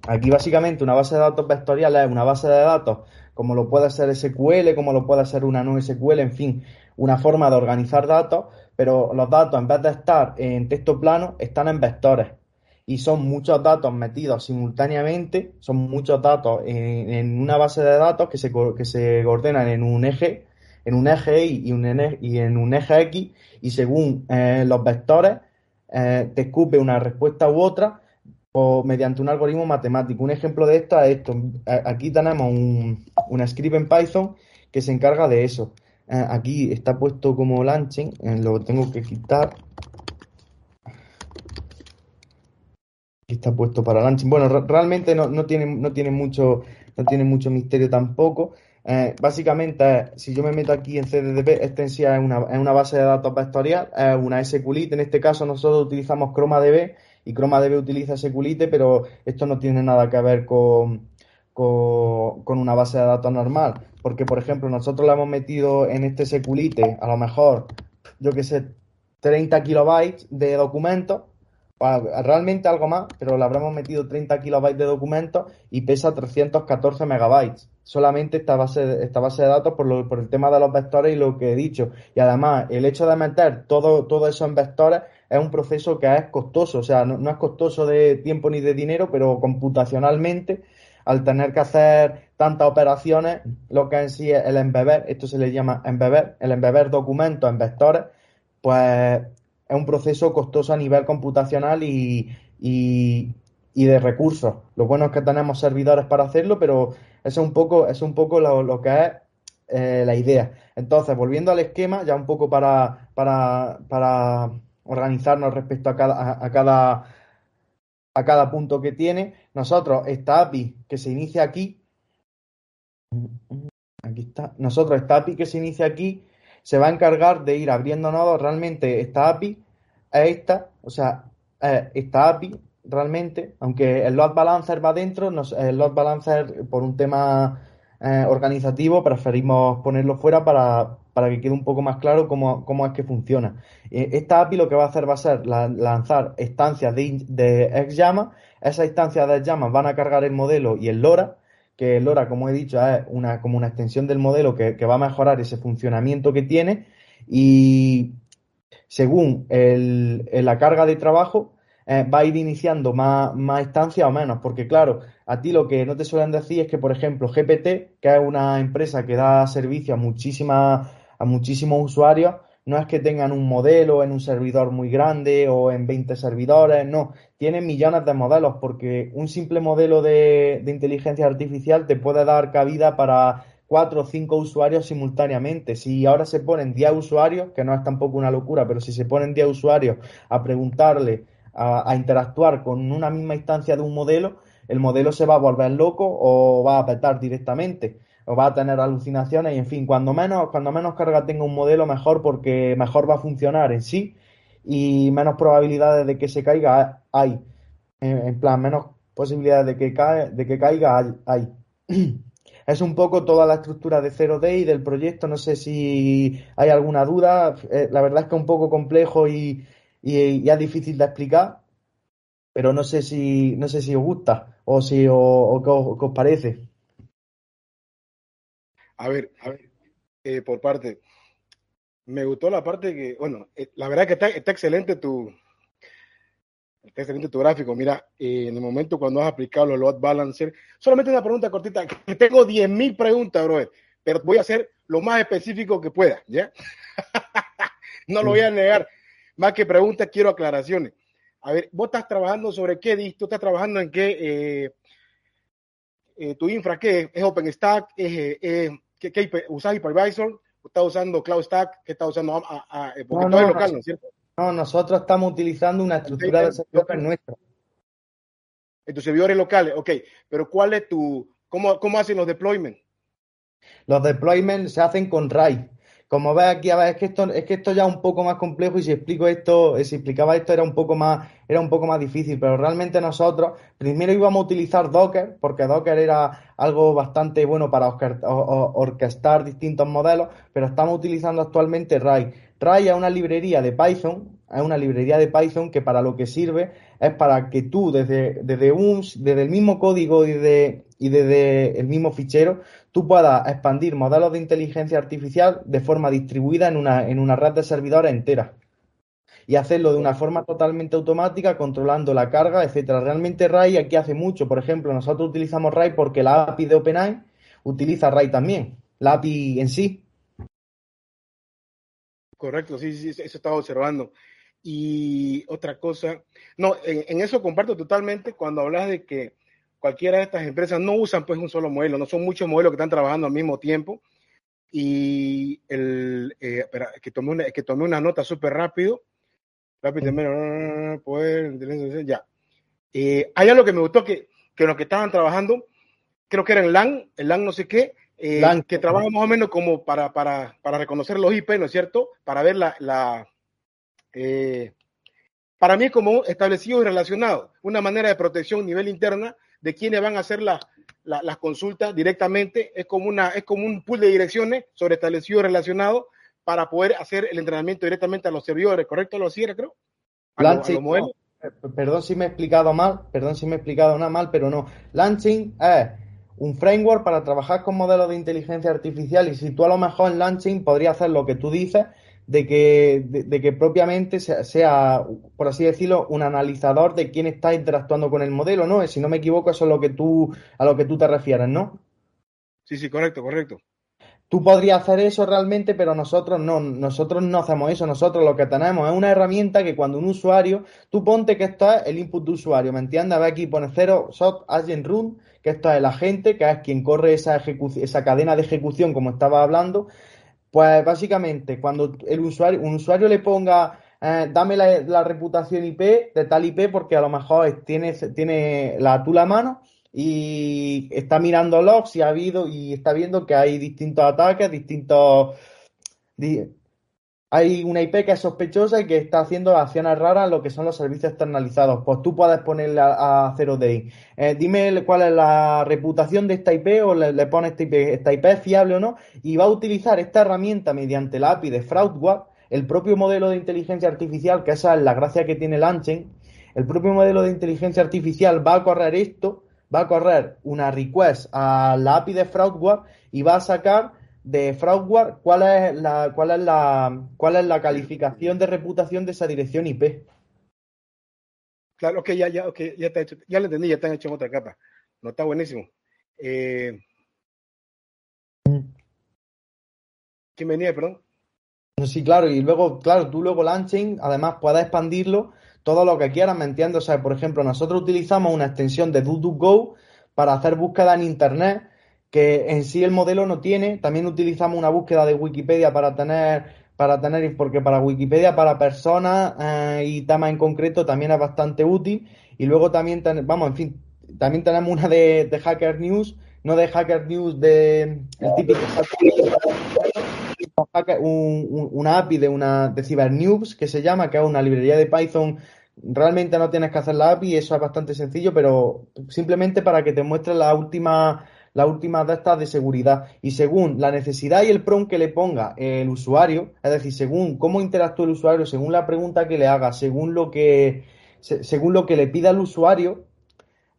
Aquí básicamente una base de datos vectorial es una base de datos como lo puede ser SQL, como lo puede ser una no SQL, en fin, una forma de organizar datos, pero los datos en vez de estar en texto plano están en vectores y son muchos datos metidos simultáneamente, son muchos datos en, una base de datos que se, que se ordenan en un eje, en un eje Y y, un, y en un eje X, y según eh, los vectores eh, te escupe una respuesta u otra o mediante un algoritmo matemático. Un ejemplo de esto es esto. Aquí tenemos un, una script en Python que se encarga de eso. Eh, aquí está puesto como launching, lo tengo que quitar. Está puesto para launching. Bueno, realmente no, no, tiene, no, tiene mucho, no tiene mucho misterio tampoco. Eh, básicamente, si yo me meto aquí en CDDP, esta es una, es una base de datos vectorial, es una SQLite. En este caso, nosotros utilizamos ChromaDB y ChromaDB utiliza SQLite, pero esto no tiene nada que ver con, con, con, una base de datos normal. Porque, por ejemplo, nosotros le hemos metido en este SQLite, a lo mejor, yo que sé, 30 kilobytes de documentos realmente algo más, pero le habremos metido 30 kilobytes de documentos y pesa 314 megabytes. Solamente esta base, esta base de datos por, por el tema de los vectores y lo que he dicho. Y además, el hecho de meter todo, todo eso en vectores es un proceso que es costoso. O sea, no, es costoso de tiempo ni de dinero, pero computacionalmente, al tener que hacer tantas operaciones, lo que en sí es el embeber, esto se le llama embeber, el embeber documentos en vectores, pues es un proceso costoso a nivel computacional y, de recursos. Lo bueno es que tenemos servidores para hacerlo, pero eso es un poco, es un poco lo, que es eh, la idea. Entonces, volviendo al esquema, ya un poco para, para, organizarnos respecto a cada, a, cada, a cada punto que tiene, nosotros esta API que se inicia aquí, aquí está, nosotros esta API que se inicia aquí, se va a encargar de ir abriendo nodos. Realmente esta API es esta, o sea, es esta API realmente, aunque el load balancer va dentro, el load balancer por un tema eh, organizativo preferimos ponerlo fuera para, que quede un poco más claro cómo, cómo es que funciona. Eh, esta API lo que va a hacer va a ser lanzar estancias de, de XYAMA, esas instancias de XYAMA van a cargar el modelo y el LoRa, que LoRa, como he dicho, es una, como una extensión del modelo que, va a mejorar ese funcionamiento que tiene y según el, la carga de trabajo eh, va a ir iniciando más, más estancias o menos, porque claro, a ti lo que no te suelen decir es que, por ejemplo, GPT, que es una empresa que da servicio a, muchísimas, a muchísimos usuarios, no es que tengan un modelo en un servidor muy grande o en 20 servidores, no, tienen millones de modelos porque un simple modelo de, inteligencia artificial te puede dar cabida para cuatro o cinco usuarios simultáneamente. Si ahora se ponen 10 usuarios, que no es tampoco una locura, pero si se ponen 10 usuarios a preguntarle a, interactuar con una misma instancia de un modelo, el modelo se va a volver loco o va a petar directamente o va a tener alucinaciones y en fin, cuando menos, cuando menos carga tenga un modelo mejor porque mejor va a funcionar en sí y menos probabilidades de que se caiga hay. En, plan, menos posibilidades de que, cae, de que caiga hay. Es un poco toda la estructura de 0D y del proyecto. No sé si hay alguna duda. Eh, la verdad es que es un poco complejo y, y es difícil de explicar, pero no sé si, no sé si os gusta o si o, qué, os, parece. A ver, a ver, eh, por parte, me gustó la parte que, bueno, eh, la verdad que está, está excelente tu, está excelente tu gráfico. Mira, eh, en el momento cuando has aplicado los load balancer, solamente una pregunta cortita, que tengo 10.000 preguntas, bro, pero voy a hacer lo más específico que pueda, ¿ya? no lo voy a negar. Más que preguntas, quiero aclaraciones. A ver, vos estás trabajando sobre qué disco, estás trabajando en qué, eh, eh, tu infra, ¿qué es? OpenStack? ¿Es, ¿qué, qué usas Hypervisor? ¿Estás usando CloudStack? ¿Qué estás usando? porque no, es local, ¿no es cierto? No, nosotros estamos utilizando una estructura de servidores nuestra. En tus servidores locales, ok. Pero ¿cuál es tu, cómo, cómo hacen los deployments? Los deployments se hacen con RAI. Como ves aquí, a ver, es que esto, es que esto ya es un poco más complejo y si explico esto, eh, si explicaba esto era un poco más, era un poco más difícil, pero realmente nosotros primero íbamos a utilizar Docker, porque Docker era algo bastante bueno para orquestar distintos modelos, pero estamos utilizando actualmente Rai. Rai es una librería de Python, es una librería de Python que para lo que sirve es para que tú desde, desde un, desde el mismo código y, de, y desde el mismo fichero tú puedas expandir modelos de inteligencia artificial de forma distribuida en una, en una red de servidores entera y hacerlo de una forma totalmente automática, controlando la carga, etcétera. Realmente RAI aquí hace mucho. Por ejemplo, nosotros utilizamos RAI porque la API de OpenAI utiliza RAI también, la API en sí. Correcto, sí, sí, eso estaba observando. Y otra cosa, no, en, en eso comparto totalmente cuando hablas de que cualquiera de estas empresas no usan pues un solo modelo, no son muchos modelos que están trabajando al mismo tiempo. Y el, eh, espera, que tomé una, que tomé una nota súper rápido. Rápido, poder, ya. Eh, hay algo que me gustó que, que los que estaban trabajando, creo que era en LAN, el LAN no sé qué, eh, que trabaja más o menos como para, para, para reconocer los IP, ¿no es cierto? Para ver la, la eh, para mí es como establecido y relacionado, una manera de protección a nivel interna de quiénes van a hacer las consultas directamente. Es como, una, es como un pool de direcciones sobre establecido y relacionado para poder hacer el entrenamiento directamente a los servidores, ¿correcto? ¿Lo hacía, creo? Eh, perdón si me he explicado mal, perdón si me he explicado nada mal, pero no. Launching es un framework para trabajar con modelos de inteligencia artificial y si tú a lo mejor en Launching podrías hacer lo que tú dices, de que, de, que propiamente sea, por así decirlo, un analizador de quién está interactuando con el modelo, ¿no? Si no me equivoco, eso es lo que tú, a lo que tú te refieres, ¿no? Sí, sí, correcto, correcto. Tú podrías hacer eso realmente, pero nosotros no, nosotros no hacemos eso, nosotros lo que tenemos es una herramienta que cuando un usuario, tú ponte que esto es el input de usuario, ¿me entiendes? Ve aquí, pone cero soft agent run, que esto es el agente, que es quien corre esa, esa cadena de ejecución, como estaba hablando, pues básicamente, cuando el usuario, un usuario le ponga, eh, dame la, reputación IP de tal IP, porque a lo mejor tiene, tiene la tú la mano y está mirando logs y ha habido y está viendo que hay distintos ataques, distintos hay una IP que es sospechosa y que está haciendo acciones raras en lo que son los servicios externalizados. Pues tú puedes ponerle a, Zero Day. Eh, dime cuál es la reputación de esta IP o le, pones esta IP, esta IP es fiable o no, y va a utilizar esta herramienta mediante la API de FraudWap, el propio modelo de inteligencia artificial, que esa es la gracia que tiene el el propio modelo de inteligencia artificial va a correr esto, va a correr una request a la API de FraudWap y va a sacar de Fraudware, ¿cuál es la, cuál es la, cuál es la calificación de reputación de esa dirección IP? Claro, ok, ya, ya, okay, ya está hecho, ya lo entendí, ya está hecho en otra capa. No está buenísimo. Eh, ¿Quién venía, perdón? Sí, claro, y luego, claro, tú luego Launching, además puedes expandirlo todo lo que quieras, ¿me entiendes? O sea, por ejemplo, nosotros utilizamos una extensión de DuDuGo para hacer búsqueda en Internet que en sí el modelo no tiene. También utilizamos una búsqueda de Wikipedia para tener, para tener, porque para Wikipedia, para personas eh, y temas en concreto también es bastante útil. Y luego también, vamos, en fin, también tenemos una de, Hacker News, no de Hacker News de el típico una API de una de CyberNews que se llama, que es una librería de Python. Realmente no tienes que hacer la API, eso es bastante sencillo, pero simplemente para que te muestre la última las últimas de estas de seguridad. Y según la necesidad y el prompt que le ponga el usuario, es decir, según cómo interactúa el usuario, según la pregunta que le haga, según lo que, según lo que le pida el usuario,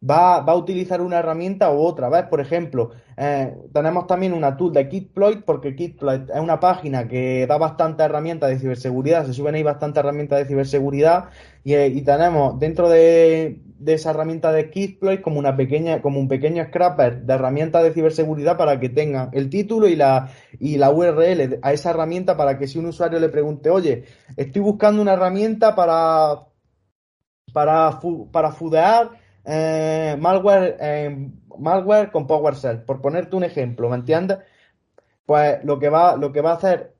va, va a utilizar una herramienta u otra. ¿ves? Por ejemplo, eh, tenemos también una tool de Kitploit, porque Kitploit es una página que da bastantes herramientas de ciberseguridad, se suben ahí bastantes herramientas de ciberseguridad, y, eh, y tenemos dentro de, de esa herramienta de Kitploit como una pequeña, como un pequeño scrapper de herramientas de ciberseguridad para que tengan el título y la, y la URL a esa herramienta para que si un usuario le pregunte, oye, estoy buscando una herramienta para, para, para fudear eh, malware, eh, malware con PowerShell, por ponerte un ejemplo, ¿me entiendes? Pues lo que va, lo que va a hacer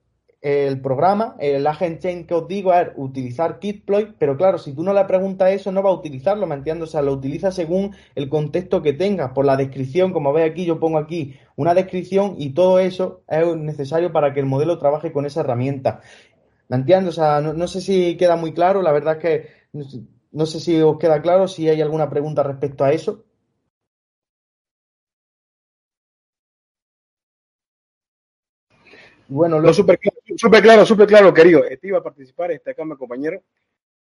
el programa, el agent chain que os digo es utilizar Kitploit, pero claro, si tú no le preguntas eso, no va a utilizarlo, ¿me entiendes? O sea, lo utiliza según el contexto que tenga, por la descripción, como veis aquí, yo pongo aquí una descripción y todo eso es necesario para que el modelo trabaje con esa herramienta. ¿Me entiendes? O sea, no, sé si queda muy claro, la verdad es que no sé si os queda claro, si hay alguna pregunta respecto a eso. Bueno, lo... súper claro, súper claro, súper claro, querido. Este iba a participar, este acá mi compañero.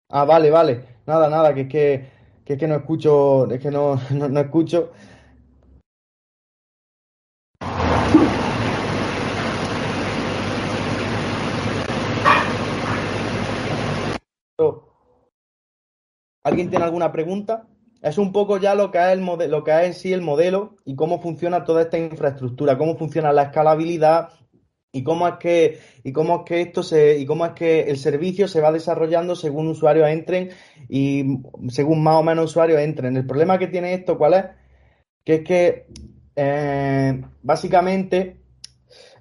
Ah, vale, vale. Nada, nada, que es que, que, es que no escucho, es que no, no, escucho. ¿Alguien tiene alguna pregunta? Es un poco ya lo que es, el en sí el modelo y cómo funciona toda esta infraestructura, cómo funciona la escalabilidad, y cómo es que y cómo es que esto se y cómo es que el servicio se va desarrollando según usuarios entren y según más o menos usuarios entren. El problema que tiene esto, ¿cuál es? Que es que eh, básicamente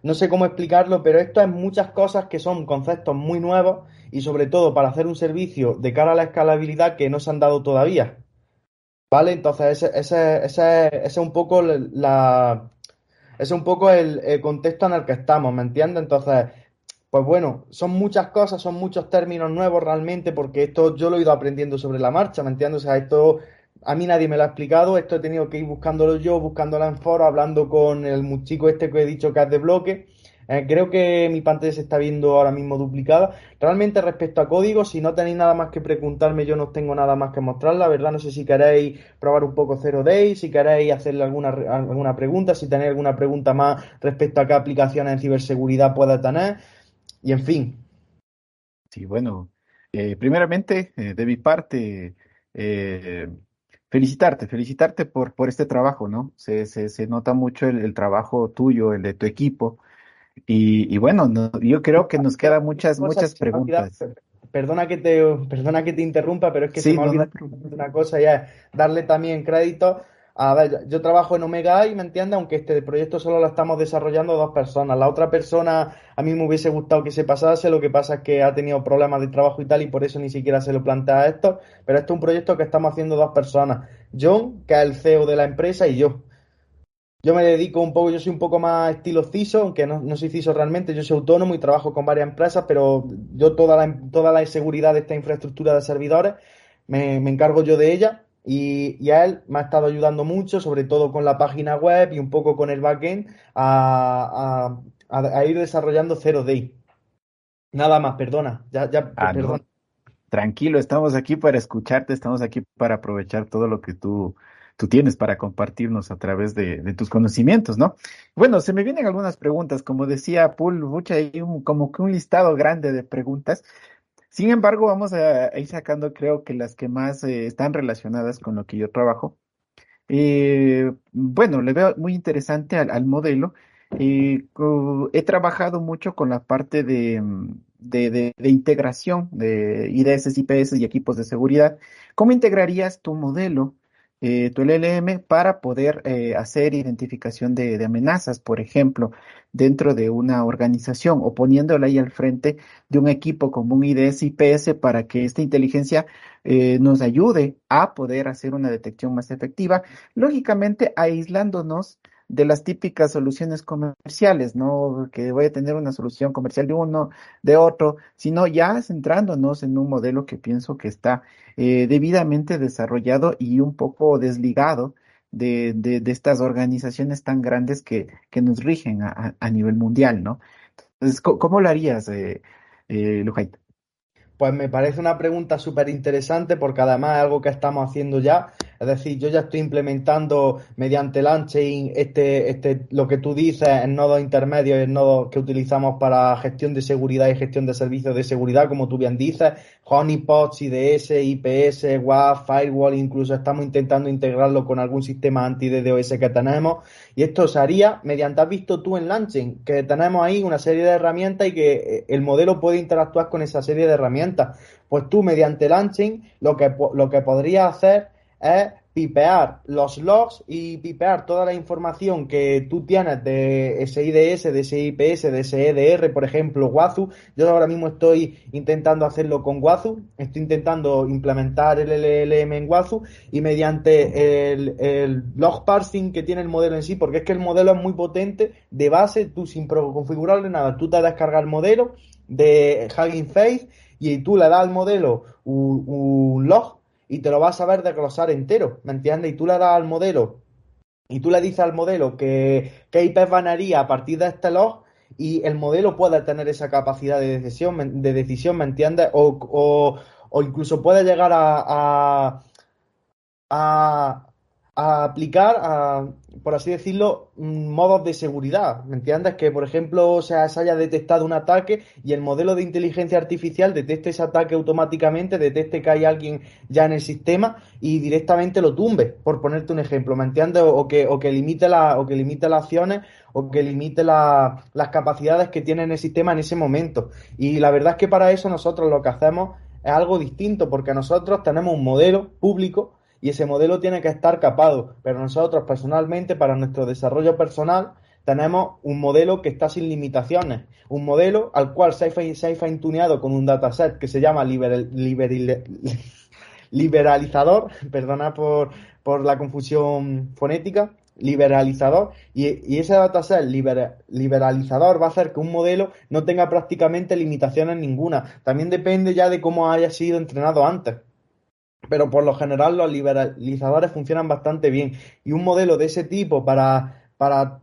no sé cómo explicarlo, pero esto es muchas cosas que son conceptos muy nuevos y sobre todo para hacer un servicio de cara a la escalabilidad que no se han dado todavía. ¿Vale? Entonces, ese, ese, ese es un poco la, es un poco el, contexto en el que estamos, ¿me entiendes? Entonces, pues bueno, son muchas cosas, son muchos términos nuevos realmente, porque esto yo lo he ido aprendiendo sobre la marcha, ¿me entiendes? O sea, esto a mí nadie me lo ha explicado, esto he tenido que ir buscándolo yo, buscándolo en foro, hablando con el chico este que he dicho que es de bloque, eh, creo que mi pantalla se está viendo ahora mismo duplicada. Realmente respecto a código, si no tenéis nada más que preguntarme, yo no tengo nada más que mostrar. La verdad, no sé si queréis probar un poco Zero Day, si queréis hacerle alguna, alguna pregunta, si tenéis alguna pregunta más respecto a qué aplicaciones en ciberseguridad pueda tener. Y en fin. Sí, bueno, eh, primeramente, eh, de mi parte, felicitarte, felicitarte por, por este trabajo, ¿no? Se, se, se nota mucho el, trabajo tuyo, el de tu equipo. Y, bueno, yo creo que nos quedan muchas, muchas preguntas. Perdona que te, perdona que te interrumpa, pero es que se me olvida una cosa ya, darle también crédito. A ver, yo trabajo en Omega y me entiende, aunque este proyecto solo lo estamos desarrollando dos personas. La otra persona, a mí me hubiese gustado que se pasase, lo que pasa es que ha tenido problemas de trabajo y tal, y por eso ni siquiera se lo plantea esto. Pero esto es un proyecto que estamos haciendo dos personas. John, que es el CEO de la empresa, y yo. Yo me dedico un poco, yo soy un poco más estilo CISO, aunque no, no soy CISO realmente, yo soy autónomo y trabajo con varias empresas, pero yo toda la, toda la seguridad de esta infraestructura de servidores me, encargo yo de ella y, y, a él me ha estado ayudando mucho, sobre todo con la página web y un poco con el backend, a, a, ir desarrollando 0day. Nada más, perdona, ya, ya, ah, Tranquilo, estamos aquí para escucharte, estamos aquí para aprovechar todo lo que tú tú tienes para compartirnos a través de, tus conocimientos, ¿no? Bueno, se me vienen algunas preguntas, como decía Paul, mucha hay como que un listado grande de preguntas. Sin embargo, vamos a, ir sacando, creo que las que más eh, están relacionadas con lo que yo trabajo. Eh, bueno, le veo muy interesante al, modelo. Eh, he trabajado mucho con la parte de, de, de, integración de IDS, IPS y equipos de seguridad. ¿Cómo integrarías tu modelo eh, tu LLM para poder eh, hacer identificación de, amenazas, por ejemplo, dentro de una organización o poniéndola ahí al frente de un equipo como un IDS IPS para que esta inteligencia eh, nos ayude a poder hacer una detección más efectiva, lógicamente aislándonos de las típicas soluciones comerciales, no que voy a tener una solución comercial de uno, de otro, sino ya centrándonos en un modelo que pienso que está eh, debidamente desarrollado y un poco desligado de, de, estas organizaciones tan grandes que, que nos rigen a, a, nivel mundial, ¿no? Entonces, ¿cómo, lo harías, eh, eh Pues me parece una pregunta súper interesante porque además es algo que estamos haciendo ya es decir, yo ya estoy implementando mediante Launching este, este, lo que tú dices en nodos intermedios, en nodos que utilizamos para gestión de seguridad y gestión de servicios de seguridad, como tú bien dices, honeypots, IDS, IPS, WAF, Firewall, incluso estamos intentando integrarlo con algún sistema anti-DDoS que tenemos. Y esto se haría mediante, has visto tú en Launching, que tenemos ahí una serie de herramientas y que eh, el modelo puede interactuar con esa serie de herramientas. Pues tú mediante Launching lo que, lo que podrías hacer es pipear los logs y pipear toda la información que tú tienes de SIDS, de SIPS, de SEDR, por ejemplo, Wazu. Yo ahora mismo estoy intentando hacerlo con Wazu, estoy intentando implementar el LLM en Wazu y mediante el, el, log parsing que tiene el modelo en sí, porque es que el modelo es muy potente, de base, tú sin configurarle nada, tú te descargas el modelo de Hugging Face y tú le das al modelo un log y te lo vas a ver desglosar entero, ¿me entiendes? Y tú le das al modelo y tú le dices al modelo que, que IP ganaría a partir de este log y el modelo puede tener esa capacidad de decisión, de decisión ¿me entiendes? O, o, incluso puede llegar a a aplicar, a, por así decirlo, mm, modos de seguridad. ¿Me entiendes? Que, por ejemplo, se, haya detectado un ataque y el modelo de inteligencia artificial detecte ese ataque automáticamente, detecte que hay alguien ya en el sistema y directamente lo tumbe, por ponerte un ejemplo, ¿me entiendes? O, que, o que limite o que limite las acciones o que limite las capacidades que tiene en el sistema en ese momento. Y la verdad es que para eso nosotros lo que hacemos es algo distinto, porque nosotros tenemos un modelo público y ese modelo tiene que estar capado. Pero nosotros personalmente, para nuestro desarrollo personal, tenemos un modelo que está sin limitaciones, un modelo al cual se ha, con un dataset que se llama liberalizador, perdona por, por, la confusión fonética, liberalizador, y, ese dataset liberalizador va a hacer que un modelo no tenga prácticamente limitaciones ninguna. También depende ya de cómo haya sido entrenado antes pero por lo general los liberalizadores funcionan bastante bien. Y un modelo de ese tipo para, para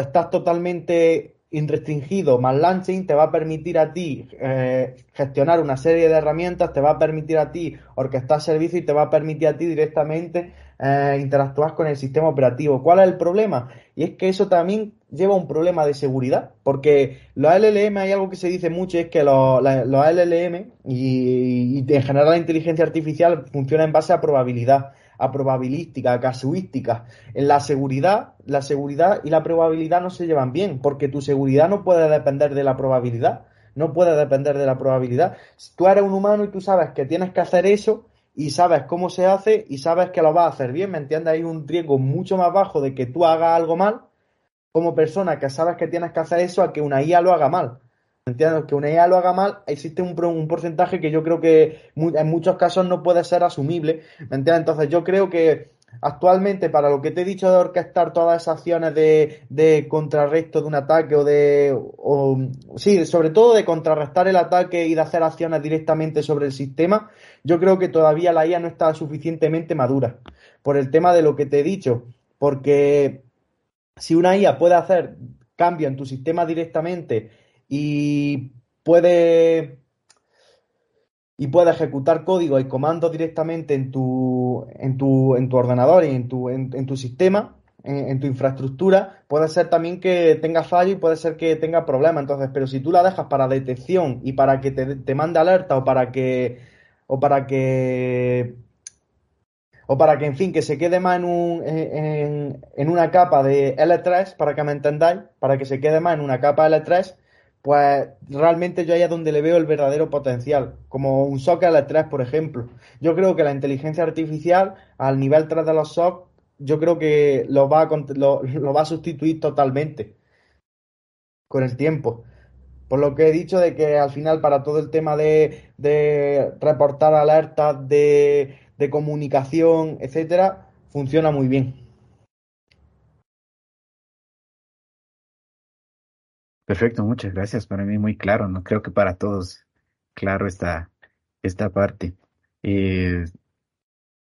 estar totalmente restringido más launching te va a permitir a ti eh, gestionar una serie de herramientas, te va a permitir a ti orquestar servicios y te va a permitir a ti directamente eh, interactuar con el sistema operativo. ¿Cuál es el problema? Y es que eso también lleva un problema de seguridad, porque los LLM hay algo que se dice mucho, es que los, los LLM y, en general la inteligencia artificial funciona en base a probabilidad a probabilística, a casuística. En la seguridad, la seguridad y la probabilidad no se llevan bien, porque tu seguridad no puede depender de la probabilidad, no puede depender de la probabilidad. Tú eres un humano y tú sabes que tienes que hacer eso y sabes cómo se hace y sabes que lo vas a hacer bien, ¿me entiendes? Hay un riesgo mucho más bajo de que tú hagas algo mal como persona que sabes que tienes que hacer eso a que una IA lo haga mal. Entiendo que una IA lo haga mal, existe un, un porcentaje que yo creo que en muchos casos no puede ser asumible. ¿Me entiendes? Entonces yo creo que actualmente para lo que te he dicho de orquestar todas esas acciones de, de contrarresto de un ataque o de, sí, sobre todo de contrarrestar el ataque y de hacer acciones directamente sobre el sistema, yo creo que todavía la IA no está suficientemente madura por el tema de lo que te he dicho, porque si una IA puede hacer cambio en tu sistema directamente y puede y puede ejecutar código y comandos directamente en tu, en tu, en tu ordenador y en tu, en, tu sistema, en, tu infraestructura, puede ser también que tenga fallo y puede ser que tenga problemas. Entonces, pero si tú la dejas para detección y para que te, te mande alerta o para que o para que o para que, en fin, que se quede más en, un, en, en, una capa de L3, para que me entendáis, para que se quede más en una capa L3, pues realmente yo ahí es donde le veo el verdadero potencial, como un SOC L3, por ejemplo. Yo creo que la inteligencia artificial, al nivel 3 de los SOC, yo creo que lo va a, lo, a sustituir totalmente con el tiempo. Por lo que he dicho de que al final para todo el tema de, de reportar alertas, de de comunicación, etcétera, funciona muy bien. Perfecto, muchas gracias. Para mí muy claro, no creo que para todos claro esta, esta parte. Eh,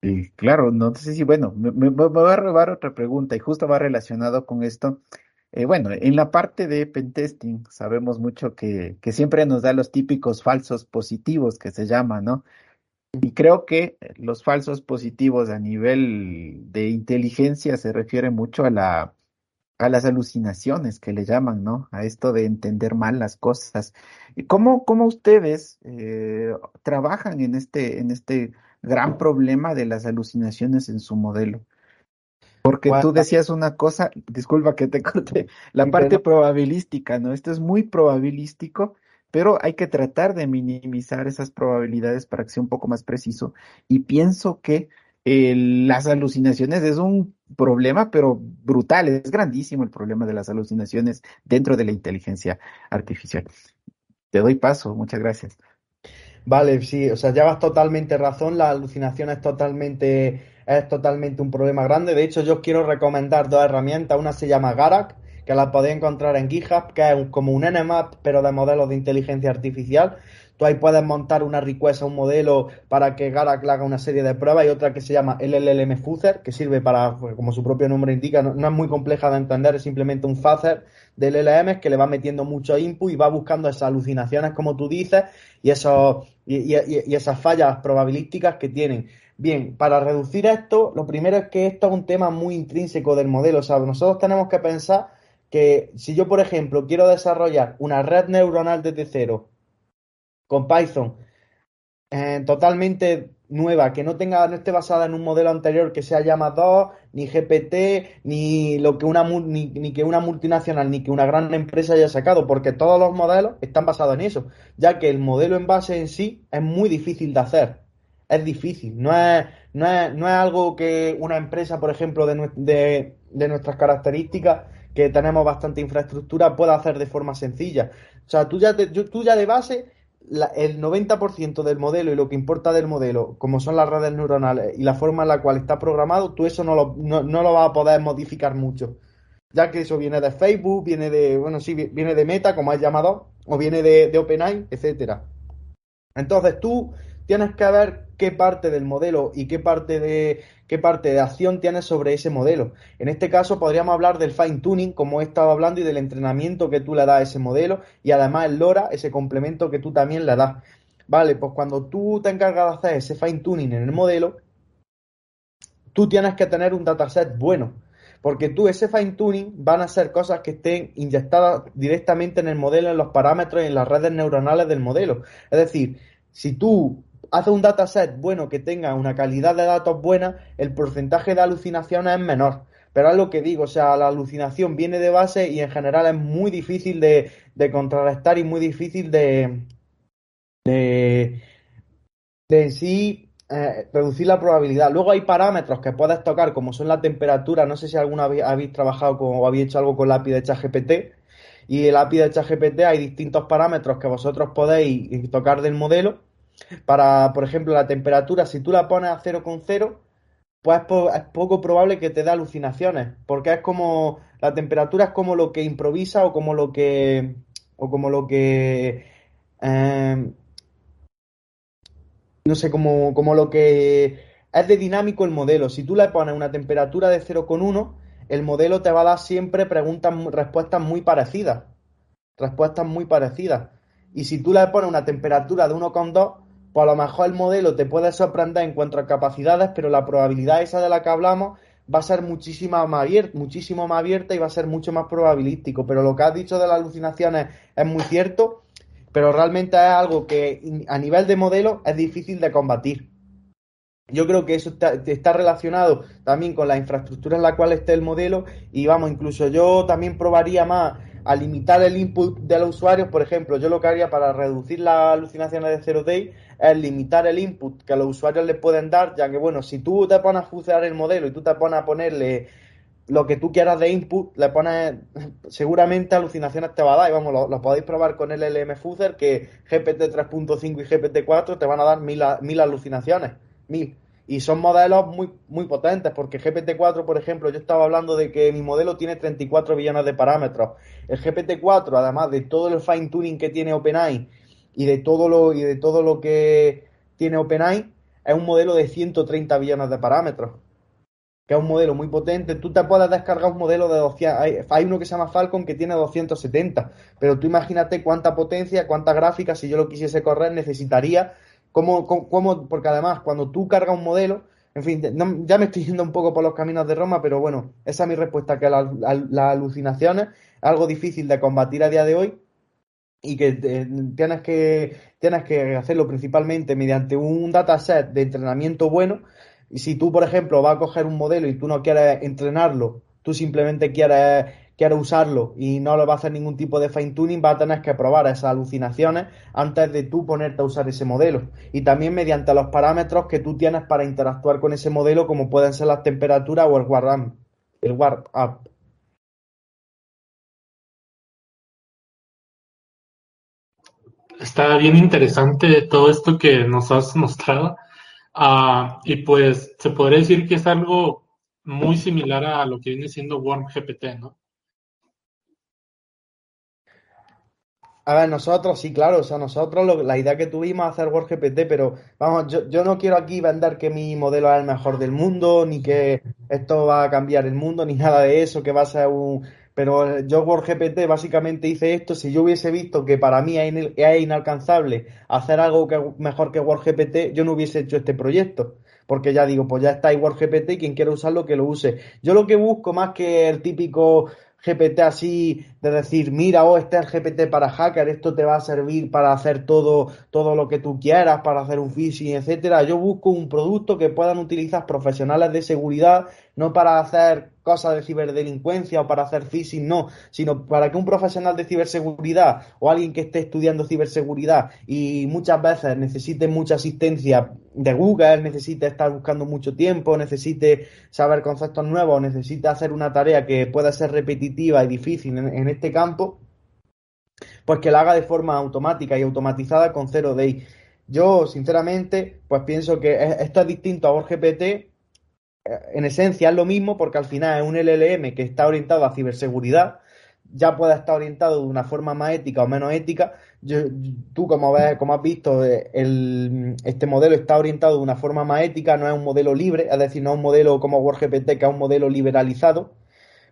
y claro, no sé si, bueno, me, me, voy a robar otra pregunta y justo va relacionado con esto. Eh, bueno, en la parte de pentesting sabemos mucho que, que siempre nos da los típicos falsos positivos que se llaman, ¿no? Y creo que los falsos positivos a nivel de inteligencia se refiere mucho a la a las alucinaciones que le llaman, ¿no? A esto de entender mal las cosas. ¿Cómo, cómo ustedes eh, trabajan en este, en este gran problema de las alucinaciones en su modelo? Porque tú decías una cosa, disculpa que te corte, la parte probabilística, ¿no? Esto es muy probabilístico pero hay que tratar de minimizar esas probabilidades para que sea un poco más preciso. Y pienso que eh, las alucinaciones es un problema, pero brutal, es grandísimo el problema de las alucinaciones dentro de la inteligencia artificial. Te doy paso, muchas gracias. Vale, sí, o sea, llevas totalmente razón, la alucinación es totalmente, es totalmente un problema grande. De hecho, yo quiero recomendar dos herramientas, una se llama Garak, que la podéis encontrar en GitHub, que es como un Nmap, pero de modelos de inteligencia artificial. Tú ahí puedes montar una request a un modelo para que Garak haga una serie de pruebas y otra que se llama LLM Fuzzer, que sirve para, pues, como su propio nombre indica, no, es muy compleja de entender, es simplemente un fuzzer de LLM que le va metiendo mucho input y va buscando esas alucinaciones, como tú dices, y, esos, y esas fallas probabilísticas que tienen. Bien, para reducir esto, lo primero es que esto es un tema muy intrínseco del modelo. O sea, nosotros tenemos que pensar que si yo, por ejemplo, quiero desarrollar una red neuronal desde cero con Python eh, totalmente nueva, que no tenga, no esté basada en un modelo anterior que sea Llama 2, ni GPT, ni lo que una ni, ni, que una multinacional, ni que una gran empresa haya sacado, porque todos los modelos están basados en eso, ya que el modelo en base en sí es muy difícil de hacer. Es difícil, no es, no es, no es algo que una empresa, por ejemplo, de, de, de nuestras características que tenemos bastante infraestructura, pueda hacer de forma sencilla. O sea, tú ya de, tú ya de base, el 90% del modelo y lo que importa del modelo, como son las redes neuronales y la forma en la cual está programado, tú eso no lo, no, lo vas a poder modificar mucho. Ya que eso viene de Facebook, viene de, bueno, sí, viene de Meta, como has llamado, o viene de, de OpenAI, etcétera. Entonces tú tienes que ver qué parte del modelo y qué parte de qué parte de acción tienes sobre ese modelo. En este caso podríamos hablar del fine tuning, como he estado hablando, y del entrenamiento que tú le das a ese modelo, y además el LoRa, ese complemento que tú también le das. Vale, pues cuando tú te encargas de hacer ese fine tuning en el modelo, tú tienes que tener un dataset bueno. Porque tú, ese fine tuning, van a ser cosas que estén inyectadas directamente en el modelo, en los parámetros y en las redes neuronales del modelo. Es decir, si tú hace un dataset bueno que tenga una calidad de datos buena, el porcentaje de alucinaciones es menor. Pero es lo que digo, o sea, la alucinación viene de base y en general es muy difícil de, contrarrestar y muy difícil de, de, en sí eh, reducir la probabilidad. Luego hay parámetros que puedes tocar, como son la temperatura. No sé si alguna vez habéis trabajado con, o habéis hecho algo con la API de ChatGPT. Y el API de ChatGPT hay distintos parámetros que vosotros podéis tocar del modelo para, por ejemplo, la temperatura, si tú la pones a 0,0, pues es poco probable que te dé alucinaciones, porque es como, la temperatura es como lo que improvisa o como lo que, o como lo que, eh, no sé, como, como lo que es de dinámico el modelo. Si tú le pones una temperatura de 0,1, el modelo te va a dar siempre preguntas, respuestas muy parecidas. Respuestas muy parecidas. Y si tú le pones una temperatura de 1,2, pues a lo mejor el modelo te puede sorprender en cuanto a capacidades, pero la probabilidad esa de la que hablamos va a ser muchísimo más abierta, muchísimo más abierta y va a ser mucho más probabilístico. Pero lo que has dicho de las alucinaciones es muy cierto, pero realmente es algo que a nivel de modelo es difícil de combatir. Yo creo que eso está, relacionado también con la infraestructura en la cual esté el modelo y vamos, incluso yo también probaría más a limitar el input de los usuarios. Por ejemplo, yo lo que haría para reducir las alucinaciones de zero day es limitar el input que los usuarios le pueden dar, ya que bueno, si tú te pones a funcionar el modelo y tú te pones a ponerle lo que tú quieras de input, le pones seguramente alucinaciones te va a dar y vamos, lo, podéis probar con el LM Fuzzer que GPT 3.5 y GPT 4 te van a dar mil, mil alucinaciones mil. Y son modelos muy, muy potentes, porque GPT-4, por ejemplo, yo estaba hablando de que mi modelo tiene 34 billones de parámetros. El GPT-4, además de todo el fine tuning que tiene OpenAI y de todo lo, y de todo lo que tiene OpenAI, es un modelo de 130 billones de parámetros. Que es un modelo muy potente. Tú te puedes descargar un modelo de 200. Hay, hay uno que se llama Falcon que tiene 270. Pero tú imagínate cuánta potencia, cuánta gráfica, si yo lo quisiese correr, necesitaría ¿Cómo, cómo, porque además, cuando tú cargas un modelo, en fin, ya me estoy yendo un poco por los caminos de Roma, pero bueno, esa es mi respuesta, que las alucinaciones es algo difícil de combatir a día de hoy y que tienes que tienes que hacerlo principalmente mediante un dataset de entrenamiento bueno. Y si tú, por ejemplo, vas a coger un modelo y tú no quieres entrenarlo, tú simplemente quieres quiere usarlo y no le va a hacer ningún tipo de fine tuning, va a tener que probar esas alucinaciones antes de tú ponerte a usar ese modelo. Y también mediante los parámetros que tú tienes para interactuar con ese modelo, como pueden ser las temperaturas o el warm, el warp up. Está bien interesante todo esto que nos has mostrado. Ah, y pues se podría decir que es algo muy similar a lo que viene siendo Worm GPT, ¿no? A ver, nosotros, sí, claro, o sea, nosotros la idea que tuvimos es hacer WordGPT, pero vamos, yo, yo no quiero aquí vender que mi modelo es el mejor del mundo, ni que esto va a cambiar el mundo, ni nada de eso, que va a ser un... Pero yo WordGPT básicamente hice esto, si yo hubiese visto que para mí es inalcanzable hacer algo que mejor que WordGPT, yo no hubiese hecho este proyecto porque ya digo, pues ya está igual GPT, quien quiera usarlo que lo use. Yo lo que busco más que el típico GPT así de decir, mira, oh, este es el GPT para hacker, esto te va a servir para hacer todo, todo lo que tú quieras, para hacer un phishing, etcétera. Yo busco un producto que puedan utilizar profesionales de seguridad, no para hacer cosas de ciberdelincuencia o para hacer phishing, no, sino para que un profesional de ciberseguridad o alguien que esté estudiando ciberseguridad y muchas veces necesite mucha asistencia de Google, necesite estar buscando mucho tiempo, necesite saber conceptos nuevos, necesite hacer una tarea que pueda ser repetitiva y difícil en, este campo, pues que la haga de forma automática y automatizada con Zero Day. Yo, sinceramente, pues pienso que esto es distinto a GPT en esencia es lo mismo porque al final es un LLM que está orientado a ciberseguridad, ya puede estar orientado de una forma más ética o menos ética. tú, como, ves, como has visto, eh, este modelo está orientado de una forma más ética, no es un modelo libre, es decir, no es un modelo como WordGPT, que es un modelo liberalizado.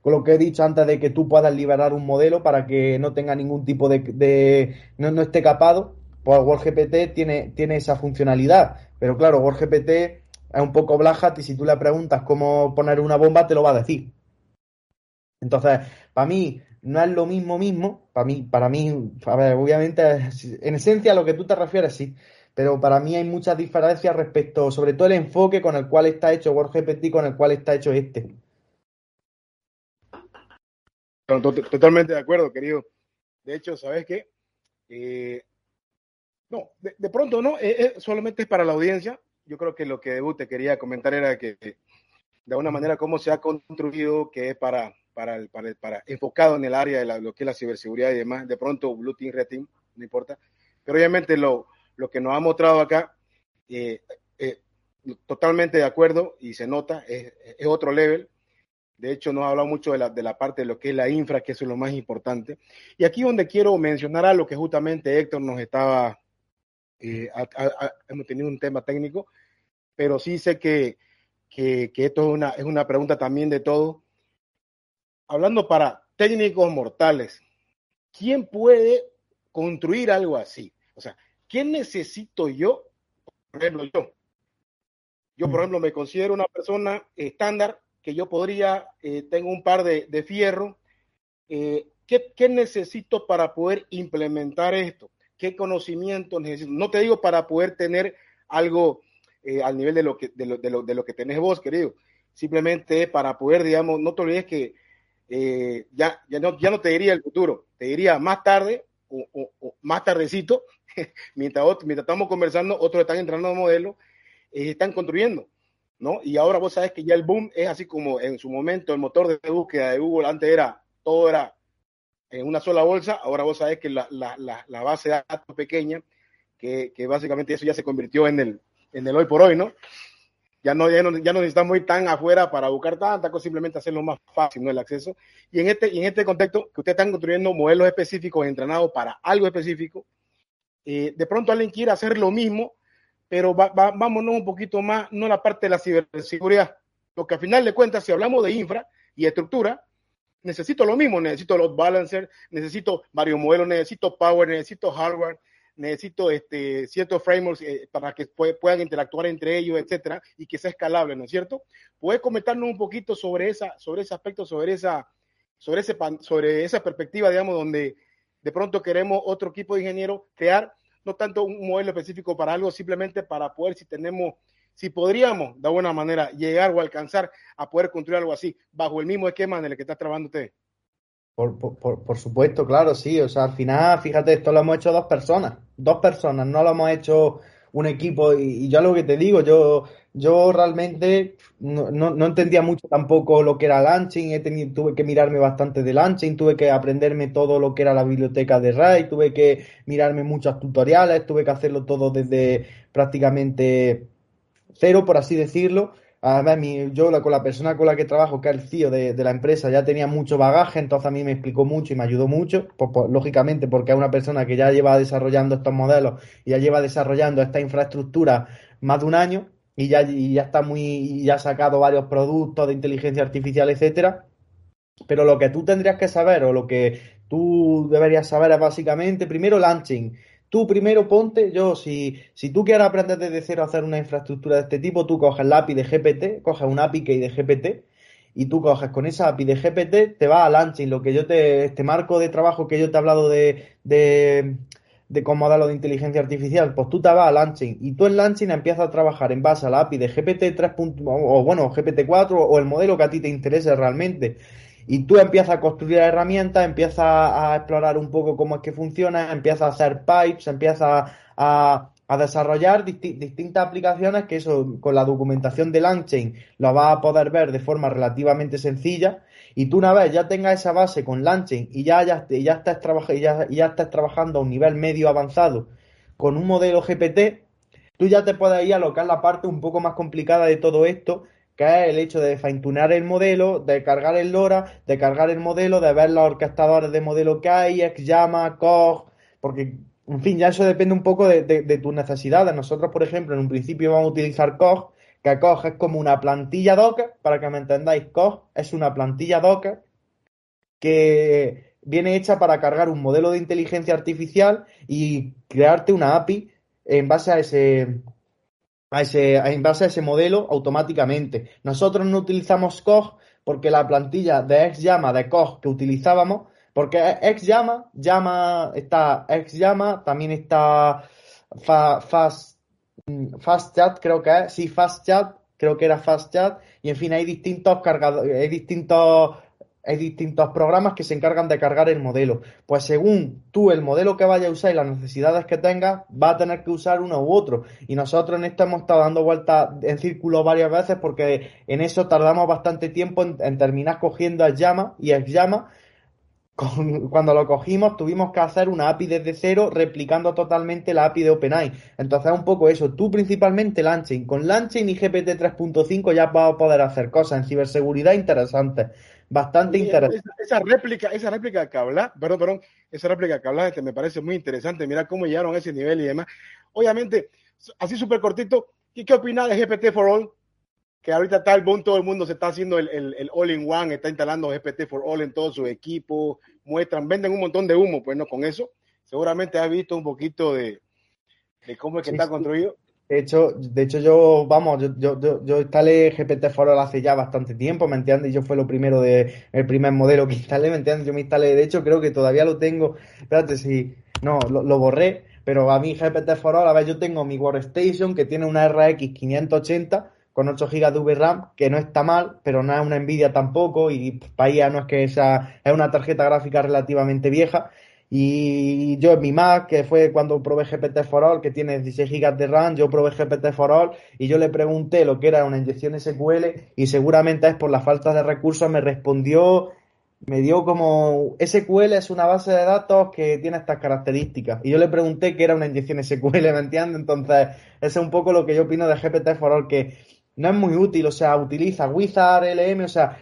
Con lo que he dicho antes de que tú puedas liberar un modelo para que no tenga ningún tipo de. no, no, esté capado, pues WordGPT tiene, tiene esa funcionalidad. Pero claro, WordGPT es un poco Black y si tú le preguntas cómo poner una bomba, te lo va a decir. Entonces, para mí, no es lo mismo mismo. Para mí, para mí, a ver, obviamente, en esencia a lo que tú te refieres, sí. Pero para mí hay muchas diferencias respecto, sobre todo el enfoque con el cual está hecho WordGPT con el cual está hecho este. Totalmente de acuerdo, querido. De hecho, ¿sabes qué? Eh, no, de, pronto no, eh, eh, solamente es para la audiencia, yo creo que lo que te quería comentar era que de alguna manera cómo se ha construido que es para, para, para, para enfocado en el área de lo que es la ciberseguridad y demás, de pronto Blue Team, Red Team, no importa, pero obviamente lo, lo que nos ha mostrado acá, eh, eh, totalmente de acuerdo y se nota, es, es otro level. De hecho, no ha hablado mucho de la, de la parte de lo que es la infra, que eso es lo más importante. Y aquí donde quiero mencionar a lo que justamente Héctor nos estaba, eh, hemos tenido un tema técnico, pero sí sé que, que, que esto es una, es una pregunta también de todo. Hablando para técnicos mortales, ¿quién puede construir algo así? O sea, ¿qué necesito yo? Por ejemplo, yo. Yo, por mm. ejemplo, me considero una persona estándar que yo podría, eh, tengo un par de, de fierro. Eh, ¿qué, ¿qué, necesito para poder implementar esto? ¿Qué conocimiento necesito? No te digo para poder tener algo eh, al nivel de lo, que, de, lo, de, lo, de lo que tenés vos, querido. Simplemente para poder, digamos, no te olvides que eh, ya, ya, no, ya no te diría el futuro, te diría más tarde o, o, más tardecito, mientras, mientras estamos conversando, otros están entrando en modelo, eh, están construyendo. ¿no? Y ahora vos sabes que ya el boom es así como en su momento el motor de búsqueda de Google antes era, todo era en una sola bolsa, ahora vos sabés que la, la, la, la base de datos pequeña, que, que, básicamente eso ya se convirtió en el, en el hoy por hoy, ¿no? Ya no, ya no, ya no necesitamos ir tan afuera para buscar tanta cosa, simplemente hacerlo más fácil, ¿no? El acceso. Y en este, en este contexto, que ustedes están construyendo modelos específicos entrenados para algo específico, eh, de pronto alguien quiere hacer lo mismo, pero va, va, vámonos un poquito más, no la parte de la ciberseguridad, porque al final de cuentas, si hablamos de infra y estructura, necesito lo mismo, necesito los balancers, necesito varios modelos, necesito power, necesito hardware, necesito este, ciertos frameworks eh, para que puedan interactuar entre ellos, etcétera, y que sea escalable, ¿no es cierto? ¿Puedes comentarnos un poquito sobre, esa, sobre ese aspecto, sobre esa, sobre, ese, sobre esa perspectiva, digamos, donde de pronto queremos otro equipo de ingenieros crear no tanto un modelo específico para algo, simplemente para poder, si tenemos, si podríamos de alguna manera llegar o alcanzar a poder construir algo así, bajo el mismo esquema en el que está trabajando usted. Por, por, por, supuesto, claro, sí. O sea, al final, fíjate, esto lo hemos hecho dos personas. Dos personas, no lo hemos hecho un equipo. Y, yo lo que te digo, yo, yo realmente no, no, no, entendía mucho tampoco lo que era Launching, he tenido, tuve que mirarme bastante de Launching, tuve que aprenderme todo lo que era la biblioteca de RAI, tuve que mirarme muchos tutoriales, tuve que hacerlo todo desde prácticamente cero, por así decirlo. Además, mi, yo con la persona con la que trabajo, que es el CEO de, de, la empresa, ya tenía mucho bagaje, entonces a mí me explicó mucho y me ayudó mucho, pues, pues, lógicamente porque es una persona que ya lleva desarrollando estos modelos y ya lleva desarrollando esta infraestructura más de un año, y ya, y ya está muy, y ya ha sacado varios productos de inteligencia artificial, etcétera. Pero lo que tú tendrías que saber, o lo que tú deberías saber es básicamente, primero, launching. Tú primero ponte, yo, si, si tú quieres aprender desde cero a hacer una infraestructura de este tipo, tú coges la API de GPT, coges una API key de GPT, y tú coges con esa API de GPT, te vas a Launching, lo que yo te, este marco de trabajo que yo te he hablado de, de, de con modelo de inteligencia artificial, pues tú te vas a Launching y tú en Launching empiezas a trabajar en base a la API de GPT 3. o bueno, GPT 4 o el modelo que a ti te interese realmente. Y tú empiezas a construir herramientas, empiezas a explorar un poco cómo es que funciona, empiezas a hacer pipes, empiezas a, a desarrollar disti distintas aplicaciones que eso con la documentación de Langchain lo vas a poder ver de forma relativamente sencilla. Y tú una vez ya tengas esa base con Langchain y ya, ya, ya, estás, ya estás trabajando a un nivel medio avanzado con un modelo GPT, tú ya te puedes ir a lo que es la parte un poco más complicada de todo esto, que es el hecho de fine-tunear el modelo, de cargar el LoRa, de cargar el modelo, de ver los orquestadores de modelo que hay, XYAMA, COG, porque, en fin, ya eso depende un poco de, de, tus necesidades. Nosotros, por ejemplo, en un principio vamos a utilizar COG, que COG es como una plantilla Docker, para que me entendáis, COG es una plantilla Docker que viene hecha para cargar un modelo de inteligencia artificial y crearte una API en base a ese, a ese, en base a ese modelo automáticamente. Nosotros no utilizamos COG porque la plantilla de XYAMA de COG que utilizábamos, porque XYAMA, llama, está XYAMA, también está Fast Mm, Fast Chat, creo que es, sí, Fast Chat, creo que era Fast Chat, y en fin, hay distintos cargadores, hay distintos, hay distintos programas que se encargan de cargar el modelo. Pues según tú el modelo que vayas a usar y las necesidades que tengas, va a tener que usar uno u otro. Y nosotros en esto hemos estado dando vueltas en círculo varias veces porque en eso tardamos bastante tiempo en, en terminar cogiendo a llama y el llama cuando lo cogimos tuvimos que hacer una API desde cero replicando totalmente la API de OpenAI. Entonces es un poco eso. Tú principalmente Langchain. Con Langchain y GPT 3.5 ya vas a poder hacer cosas en ciberseguridad interesantes. Bastante interesante. Esa, réplica, esa réplica que habla, perdón, perdón, esa réplica que habla este, me parece muy interesante. Mira cómo llegaron a ese nivel y demás. Obviamente, así súper cortito, ¿qué, qué opinas de GPT for All? Que ahorita está el boom, todo el mundo se está haciendo el, el, all-in-one, está instalando GPT for All en todo su equipo, muestran, venden un montón de humo, pues no con eso. Seguramente has visto un poquito de, cómo es que está construido. De hecho, de hecho yo, vamos, yo, yo, yo, instalé GPT for All hace ya bastante tiempo, ¿me entiendes? Yo fue lo primero de, el primer modelo que instalé, ¿me entiendes? Yo me instalé, de hecho creo que todavía lo tengo, espérate si, no, lo, lo borré, pero a mí GPT for All, a ver, yo tengo mi Workstation que tiene una RX 580 con 8 GB de VRAM, que no está mal, pero no es una Nvidia tampoco, y ella no es que esa, es una tarjeta gráfica relativamente vieja. Y yo en mi Mac, que fue cuando probé GPT for All, que tiene 16 GB de RAM, yo probé GPT for All y yo le pregunté lo que era una inyección SQL y seguramente es por la falta de recursos me respondió, me dio como SQL es una base de datos que tiene estas características. Y yo le pregunté qué era una inyección SQL, ¿me entiendes? Entonces, es un poco lo que yo opino de GPT for All, que no es muy útil, o sea, utiliza Wizard, LM, o sea,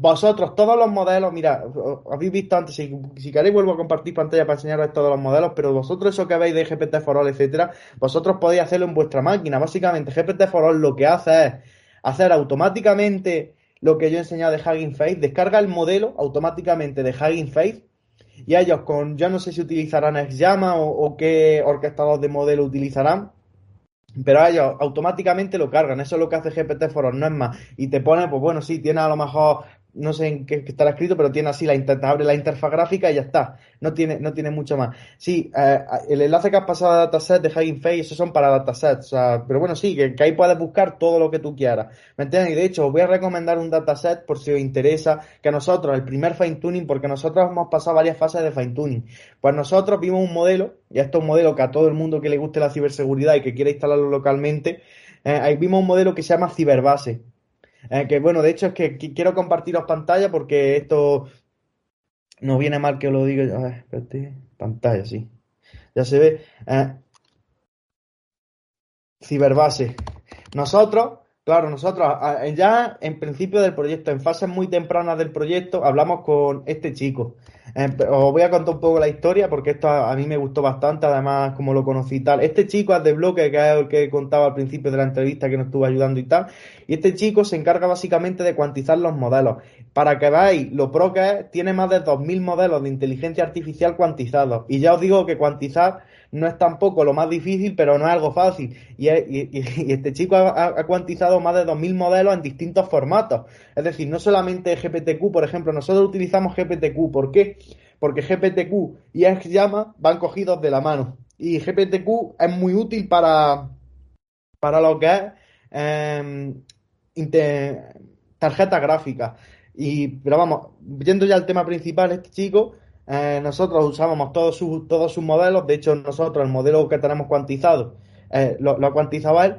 vosotros, todos los modelos, mira, habéis visto antes, si, queréis vuelvo a compartir pantalla para enseñaros todos los modelos, pero vosotros eso que veis de GPT for All, etcétera, vosotros podéis hacerlo en vuestra máquina. Básicamente, GPT for All lo que hace es hacer automáticamente lo que yo he enseñado de Hugging Face, descarga el modelo automáticamente de Hugging Face y ellos con, yo no sé si utilizarán XYAMA o, o qué orquestador de modelo utilizarán, pero ellos automáticamente lo cargan, eso es lo que hace GPT for no es más. Y te pone, pues bueno, sí, tiene a lo mejor no sé en qué, estará escrito, pero tiene así la abre la interfaz gráfica y ya está. No tiene, no tiene mucho más. Sí, eh, el enlace que has pasado a dataset de Hugging Face, esos son para datasets. O sea, pero bueno, sí, que, ahí puedes buscar todo lo que tú quieras. ¿Me entiendes? Y de hecho, os voy a recomendar un dataset por si os interesa, que nosotros, el primer fine tuning, porque nosotros hemos pasado varias fases de fine tuning. Pues nosotros vimos un modelo, y esto es un modelo que a todo el mundo que le guste la ciberseguridad y que quiera instalarlo localmente, eh, ahí vimos un modelo que se llama Ciberbase. Eh, que bueno, de hecho es que, quiero compartiros pantalla porque esto no viene mal que lo diga. Pantalla, sí. Ya se ve. Eh, ciberbase. Nosotros, claro, nosotros ya en principio del proyecto, en fases muy tempranas del proyecto, hablamos con este chico. Eh, os voy a contar un poco la historia porque esto a, mí me gustó bastante, además como lo conocí y tal. Este chico es de bloque, que es el que he contado al principio de la entrevista que nos estuvo ayudando y tal. Y este chico se encarga básicamente de cuantizar los modelos. Para que veáis lo pro que es, tiene más de 2.000 modelos de inteligencia artificial cuantizados. Y ya os digo que cuantizar no es tampoco lo más difícil, pero no es algo fácil. Y, este chico ha, cuantizado más de 2.000 modelos en distintos formatos. Es decir, no solamente GPTQ, por ejemplo, nosotros utilizamos GPTQ. ¿Por qué? Porque GPTQ y XYAMA van cogidos de la mano. Y GPTQ es muy útil para, para lo que es eh, tarjeta gráfica. Y, pero vamos, yendo ya al tema principal, este chico eh, nosotros usábamos todos sus, todos sus modelos, de hecho nosotros el modelo que tenemos cuantizado eh, lo, lo cuantizaba él.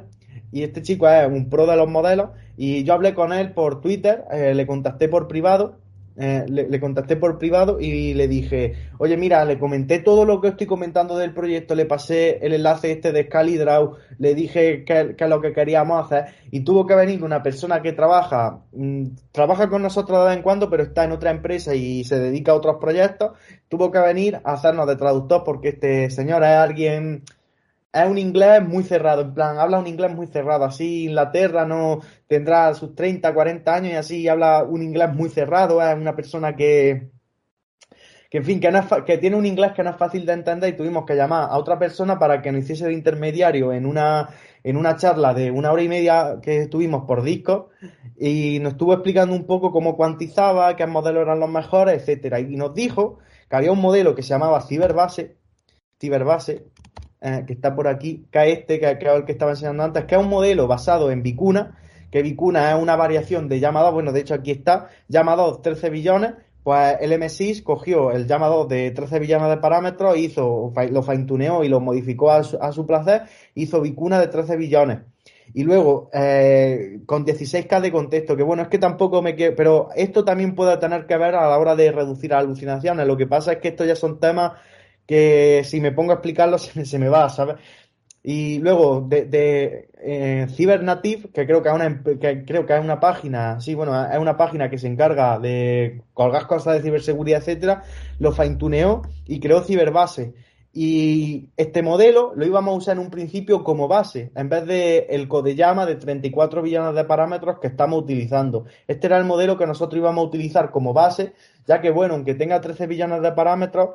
Y este chico es un pro de los modelos. Y yo hablé con él por Twitter, eh, le contacté por privado eh, le, contacté por privado y le dije, oye, mira, le comenté todo lo que estoy comentando del proyecto, le pasé el enlace este de Scalidraw, le dije qué es lo que queríamos hacer y tuvo que venir una persona que trabaja, mm, trabaja con nosotros de vez en cuando, pero está en otra empresa y se dedica a otros proyectos, tuvo que venir a hacernos de traductor porque este señor es alguien es un inglés muy cerrado, en plan, habla un inglés muy cerrado, así Inglaterra no tendrá sus 30, 40 años y así habla un inglés muy cerrado, es una persona que, que en fin, que, tiene un inglés que no es fácil de entender y tuvimos que llamar a otra persona para que nos hiciese de intermediario en una, en una charla de una hora y media que tuvimos por disco y nos estuvo explicando un poco cómo cuantizaba, qué modelos eran los mejores, etcétera. Y nos dijo que había un modelo que se llamaba Ciberbase, Ciberbase, eh, que está por aquí, que este, que, que el que estaba enseñando antes, que es un modelo basado en Vicuna, que Vicuna es una variación de llama 2, bueno, de hecho aquí está, llama 2 13 billones, pues el M6 cogió el llama 2 de 13 billones de parámetros, hizo, lo fine-tuneó y lo modificó a su, placer, hizo Vicuna de 13 billones. Y luego, eh, con 16K de contexto, que bueno, es que tampoco me quiero, pero esto también puede tener que ver a la hora de reducir alucinaciones. Lo que pasa es que estos ya son temas que si me pongo a explicarlos se me, se me va, ¿sabes? Y luego de, de eh, Cybernative, que creo que es una que creo que es una página, sí, bueno, es una página que se encarga de colgar cosas de ciberseguridad, etcétera, lo fine-tuneó y creó Ciberbase. Y este modelo lo íbamos a usar en un principio como base, en vez de el Codeyama de 34 billones de parámetros que estamos utilizando. Este era el modelo que nosotros íbamos a utilizar como base, ya que, bueno, aunque tenga 13 billones de parámetros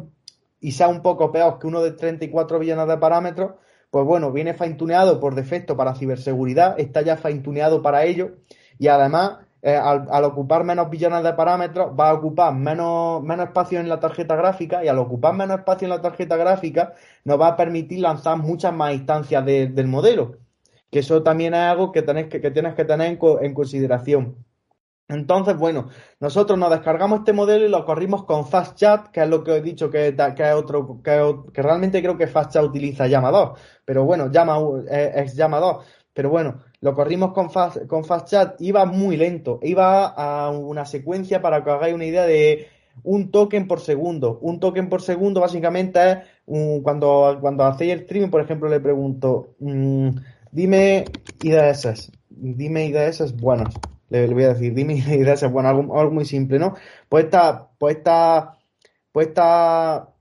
y sea un poco peor que uno de 34 billones de parámetros, pues bueno, viene fine-tuneado por defecto para ciberseguridad, está ya fine-tuneado para ello y además eh, al, ocupar menos billones de parámetros va a ocupar menos, menos espacio en la tarjeta gráfica y al ocupar menos espacio en la tarjeta gráfica nos va a permitir lanzar muchas más instancias del modelo, que eso también es algo que, tenés que, tienes que tener en consideración. Entonces, bueno, nosotros nos descargamos este modelo y lo corrimos con FastChat, que es lo que he dicho que, es otro, que, realmente creo que FastChat utiliza Llama 2, pero bueno, Llama eh, es, Llama 2, pero bueno, lo corrimos con, Fast, con FastChat, iba muy lento, iba a una secuencia para que hagáis una idea de un token por segundo. Un token por segundo básicamente es cuando, cuando hacéis el streaming, por ejemplo, le pregunto, mm, dime IDS, dime IDS buenas le, voy a decir, dime ideas, bueno, algo, algo, muy simple, ¿no? Pues esta, pues esta, pues esta,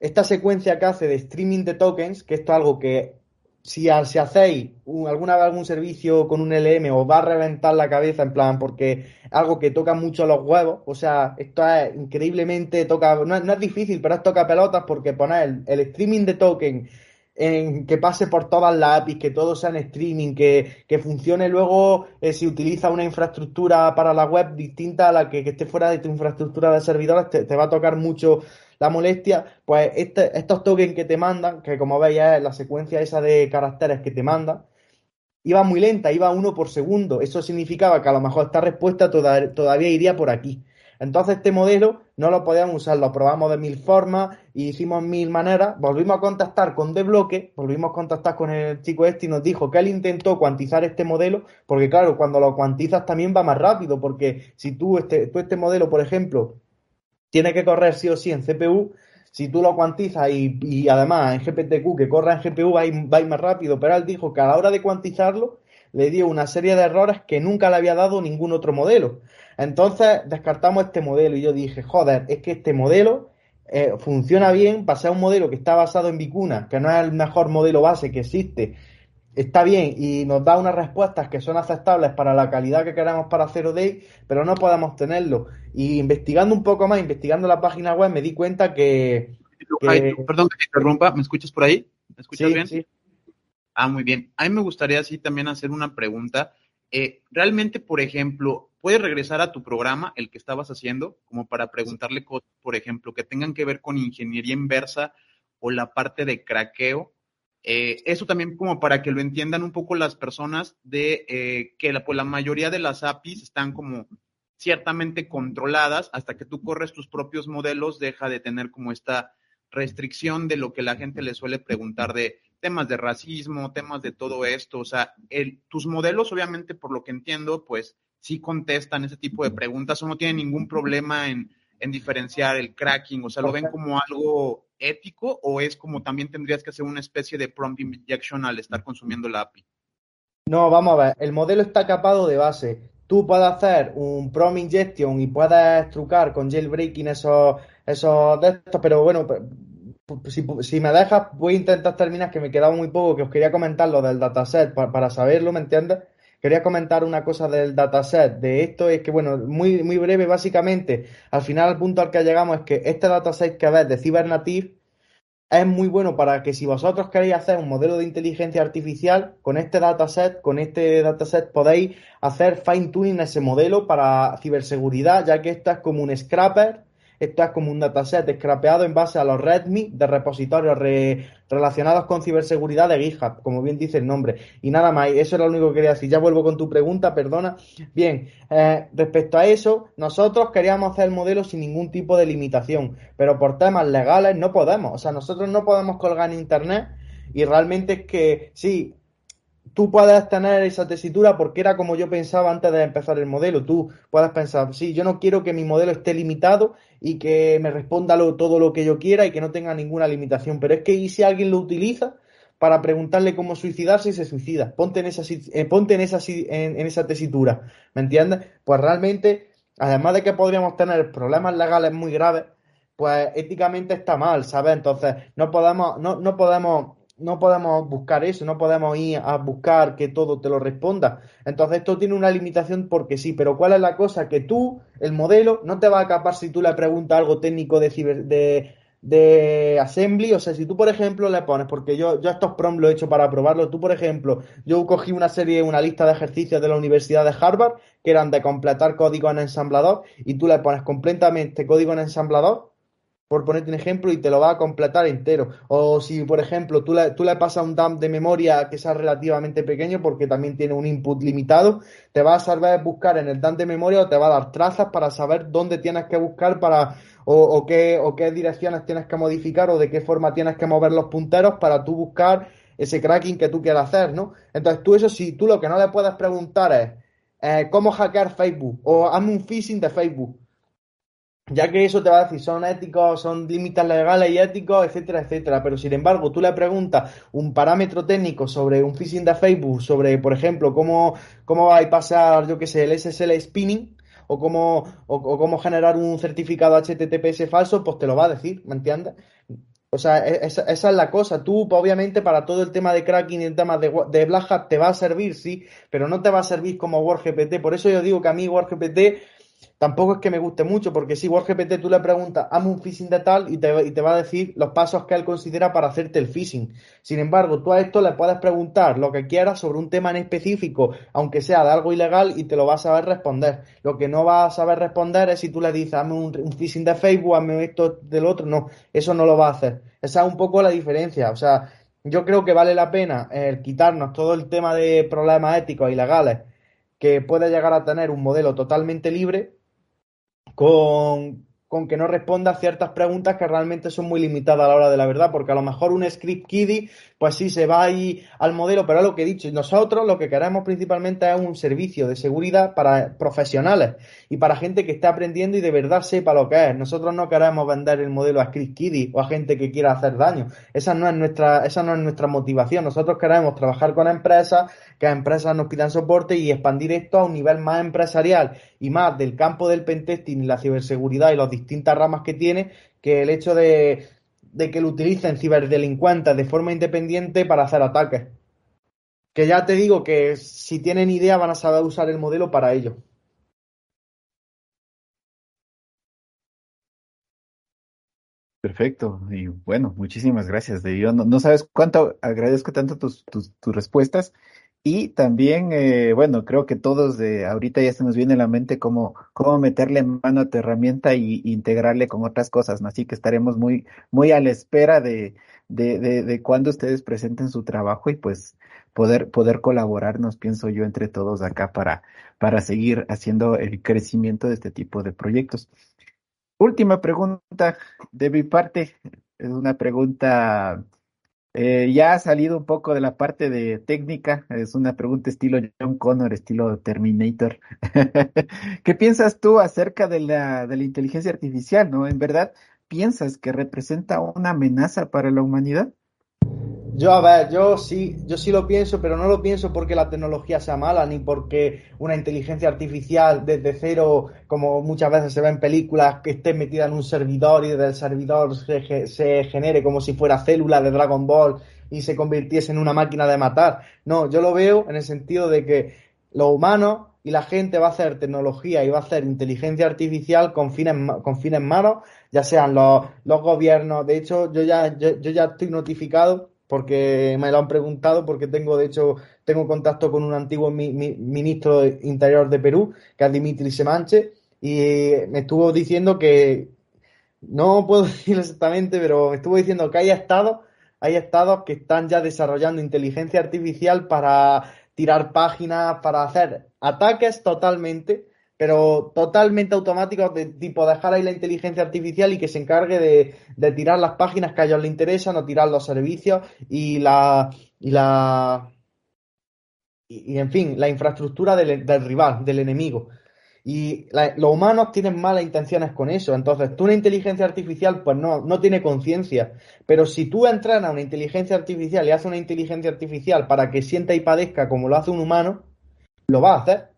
esta secuencia que hace de streaming de tokens, que esto es algo que si, si hacéis alguna vez algún servicio con un LM os va a reventar la cabeza en plan porque algo que toca mucho los huevos, o sea, esto es increíblemente toca, no, es difícil, pero es toca pelotas porque poner el, el streaming de token en que pase por todas las APIs, que todo sea en streaming, que, que funcione luego eh, si utiliza una infraestructura para la web distinta a la que, esté fuera de tu infraestructura de servidores, te, va a tocar mucho la molestia, pues este, estos tokens que te mandan, que como veis es la secuencia esa de caracteres que te mandan, iba muy lenta, iba uno por segundo. Eso significaba que a lo mejor esta respuesta todavía iría por aquí. Entonces este modelo no lo podíamos usar, lo probamos de mil formas y hicimos mil maneras, volvimos a contactar con Debloque, volvimos a contactar con el chico este y nos dijo que él intentó cuantizar este modelo, porque claro, cuando lo cuantizas también va más rápido, porque si tú este, tú este modelo, por ejemplo, tiene que correr sí o sí en CPU, si tú lo cuantizas y, además en GPTQ que corra en GPU va a ir más rápido, pero él dijo que a la hora de cuantizarlo le dio una serie de errores que nunca le había dado ningún otro modelo. Entonces descartamos este modelo y yo dije, joder, es que este modelo eh, funciona bien para ser un modelo que está basado en Vicuna, que no es el mejor modelo base que existe. Está bien y nos da unas respuestas que son aceptables para la calidad que queremos para Zero Day, pero no podemos tenerlo. Y investigando un poco más, investigando la página web, me di cuenta que. perdón que te interrumpa, ¿me escuchas por ahí? ¿Me escuchas bien? Sí. Ah, muy bien. A mí me gustaría así también hacer una pregunta. Eh, realmente, por ejemplo, puedes regresar a tu programa, el que estabas haciendo, como para preguntarle cosas, por ejemplo, que tengan que ver con ingeniería inversa o la parte de craqueo. Eh, eso también como para que lo entiendan un poco las personas de eh, que pues la mayoría de las APIs están como ciertamente controladas hasta que tú corres tus propios modelos, deja de tener como esta restricción de lo que la gente le suele preguntar de temas de racismo, temas de todo esto. O sea, el, tus modelos, obviamente, por lo que entiendo, pues sí contestan ese tipo de preguntas o no tienen ningún problema en, diferenciar el cracking, o sea, ¿lo ven como algo ético o es como también tendrías que hacer una especie de prompt injection al estar consumiendo la API? No, vamos a ver, el modelo está capado de base. Tú puedes hacer un prompt injection y puedes trucar con jailbreaking esos, esos de estos, pero bueno, si, si, me dejas, voy a intentar terminar, que me quedaba muy poco, que os quería comentar lo del dataset para, para saberlo, ¿me entiendes? Quería comentar una cosa del dataset de esto, es que, bueno, muy, muy breve, básicamente, al final el punto al que llegamos es que este dataset que ves de Cybernative es muy bueno para que si vosotros queréis hacer un modelo de inteligencia artificial, con este dataset, con este dataset podéis hacer fine tuning ese modelo para ciberseguridad, ya que esto es como un scrapper esto es como un dataset scrapeado en base a los README de repositorios relacionados con ciberseguridad de GitHub, como bien dice el nombre. Y nada más, eso es lo único que quería decir. Ya vuelvo con tu pregunta, perdona. Bien, eh, respecto a eso, nosotros queríamos hacer el modelo sin ningún tipo de limitación, pero por temas legales no podemos. O sea, nosotros no podemos colgar en Internet y realmente es que sí, tú puedes tener esa tesitura porque era como yo pensaba antes de empezar el modelo. Tú puedes pensar, sí, yo no quiero que mi modelo esté limitado y que me responda todo lo que yo quiera y que no tenga ninguna limitación. Pero es que ¿y si alguien lo utiliza? para preguntarle cómo suicidarse y se suicida. Ponte en esa, eh, ponte en esa, en, esa tesitura, ¿me entiendes? Pues realmente, además de que podríamos tener problemas legales muy graves, pues éticamente está mal, ¿sabes? Entonces, no podemos, no, no podemos, no podemos buscar eso, no podemos ir a buscar que todo te lo responda. Entonces, esto tiene una limitación porque sí, pero ¿cuál es la cosa? Que tú, el modelo, no te va a escapar si tú le preguntas algo técnico de, de, de assembly, o sea, si tú por ejemplo le pones, porque yo, yo estos prom lo he hecho para probarlo, tú por ejemplo, yo cogí una serie, una lista de ejercicios de la Universidad de Harvard que eran de completar código en ensamblador y tú le pones completamente código en ensamblador por ponerte un ejemplo, y te lo va a completar entero. O si, por ejemplo, tú le, tú le pasas un dump de memoria que sea relativamente pequeño, porque también tiene un input limitado, te va a saber buscar en el dump de memoria o te va a dar trazas para saber dónde tienes que buscar para, o, qué, o qué direcciones tienes que modificar o de qué forma tienes que mover los punteros para tú buscar ese cracking que tú quieras hacer, ¿no? Entonces tú eso sí, tú lo que no le puedes preguntar es eh, cómo hackear Facebook o hazme un phishing de Facebook ya que eso te va a decir, son éticos, son límites legales y éticos, etcétera, etcétera. Pero sin embargo, tú le preguntas un parámetro técnico sobre un phishing de Facebook, sobre, por ejemplo, cómo, cómo va a pasar, yo qué sé, el SSL spinning, o cómo, o, cómo generar un certificado HTTPS falso, pues te lo va a decir, ¿me entiendes? O sea, e, esa, es la cosa. Tú, obviamente, para todo el tema de cracking y el tema de, de Black te va a servir, sí, pero no te va a servir como WordGPT. Por eso yo digo que a mí WordGPT Tampoco es que me guste mucho, porque si WordGPT tú le preguntas, hazme un phishing de tal y te, y te, va a decir los pasos que él considera para hacerte el phishing. Sin embargo, tú a esto le puedes preguntar lo que quieras sobre un tema en específico, aunque sea de algo ilegal, y te lo va a saber responder. Lo que no va a saber responder es si tú le dices, hazme un, phishing de Facebook, hazme esto del otro. No, eso no lo va a hacer. Esa es un poco la diferencia. O sea, yo creo que vale la pena eh, quitarnos todo el tema de problemas éticos y legales que puede llegar a tener un modelo totalmente libre con, con que no responda a ciertas preguntas que realmente son muy limitadas a la hora de la verdad, porque a lo mejor un script kiddie, pues sí, se va ahí al modelo, pero es lo que he dicho, nosotros lo que queremos principalmente es un servicio de seguridad para profesionales y para gente que esté aprendiendo y de verdad sepa lo que es. Nosotros no queremos vender el modelo a script kiddie o a gente que quiera hacer daño. Esa no es nuestra, esa no es nuestra motivación. Nosotros queremos trabajar con empresas, que las empresas nos pidan soporte y expandir esto a un nivel más empresarial y más del campo del pentesting y la ciberseguridad y los distintas ramas que tiene que el hecho de, que lo utilicen ciberdelincuentes de forma independiente para hacer ataques. Que ya te digo que si tienen idea van a saber usar el modelo para ello. Perfecto. Y bueno, muchísimas gracias. De no, no sabes cuánto agradezco tanto tus, tus, tus respuestas y también, eh, bueno, creo que todos de ahorita ya se nos viene a la mente cómo, cómo meterle mano a tu herramienta y, integrarle con otras cosas, ¿no? Así que estaremos muy, muy a la espera de, de, de, de cuando ustedes presenten su trabajo y pues poder, poder colaborarnos, pienso yo, entre todos acá para, para seguir haciendo el crecimiento de este tipo de proyectos. Última pregunta de mi parte, es una pregunta eh, ya ha salido un poco de la parte de técnica, es una pregunta estilo John Connor, estilo Terminator. ¿Qué piensas tú acerca de la, de la inteligencia artificial? ¿No? ¿En verdad piensas que representa una amenaza para la humanidad? Yo, a ver, yo sí, yo sí lo pienso, pero no lo pienso porque la tecnología sea mala, ni porque una inteligencia artificial desde cero, como muchas veces se ve en películas, que esté metida en un servidor y desde el servidor se, genere como si fuera célula de Dragon Ball y se convirtiese en una máquina de matar. No, yo lo veo en el sentido de que los humanos y la gente va a hacer tecnología y va a hacer inteligencia artificial con fines, con fines malos, ya sean los, los gobiernos. De hecho, yo ya, yo ya estoy notificado porque me lo han preguntado, porque tengo, de hecho, tengo contacto con un antiguo ministro de Interior de Perú, que es Dimitri Semanche, y me estuvo diciendo que, no puedo decir exactamente, pero me estuvo diciendo que hay estados, hay estados que están ya desarrollando inteligencia artificial para tirar páginas, para hacer ataques totalmente pero totalmente automáticos de tipo dejar ahí la inteligencia artificial y que se encargue de, tirar las páginas que a ellos les interesan o tirar los servicios y la y la y, en fin, la infraestructura del, rival, del enemigo. Y los humanos tienen malas intenciones con eso. Entonces, tú una inteligencia artificial, pues no, no tiene conciencia. Pero si tú entrenas a una inteligencia artificial y haces una inteligencia artificial para que sienta y padezca como lo hace un humano, lo va a hacer.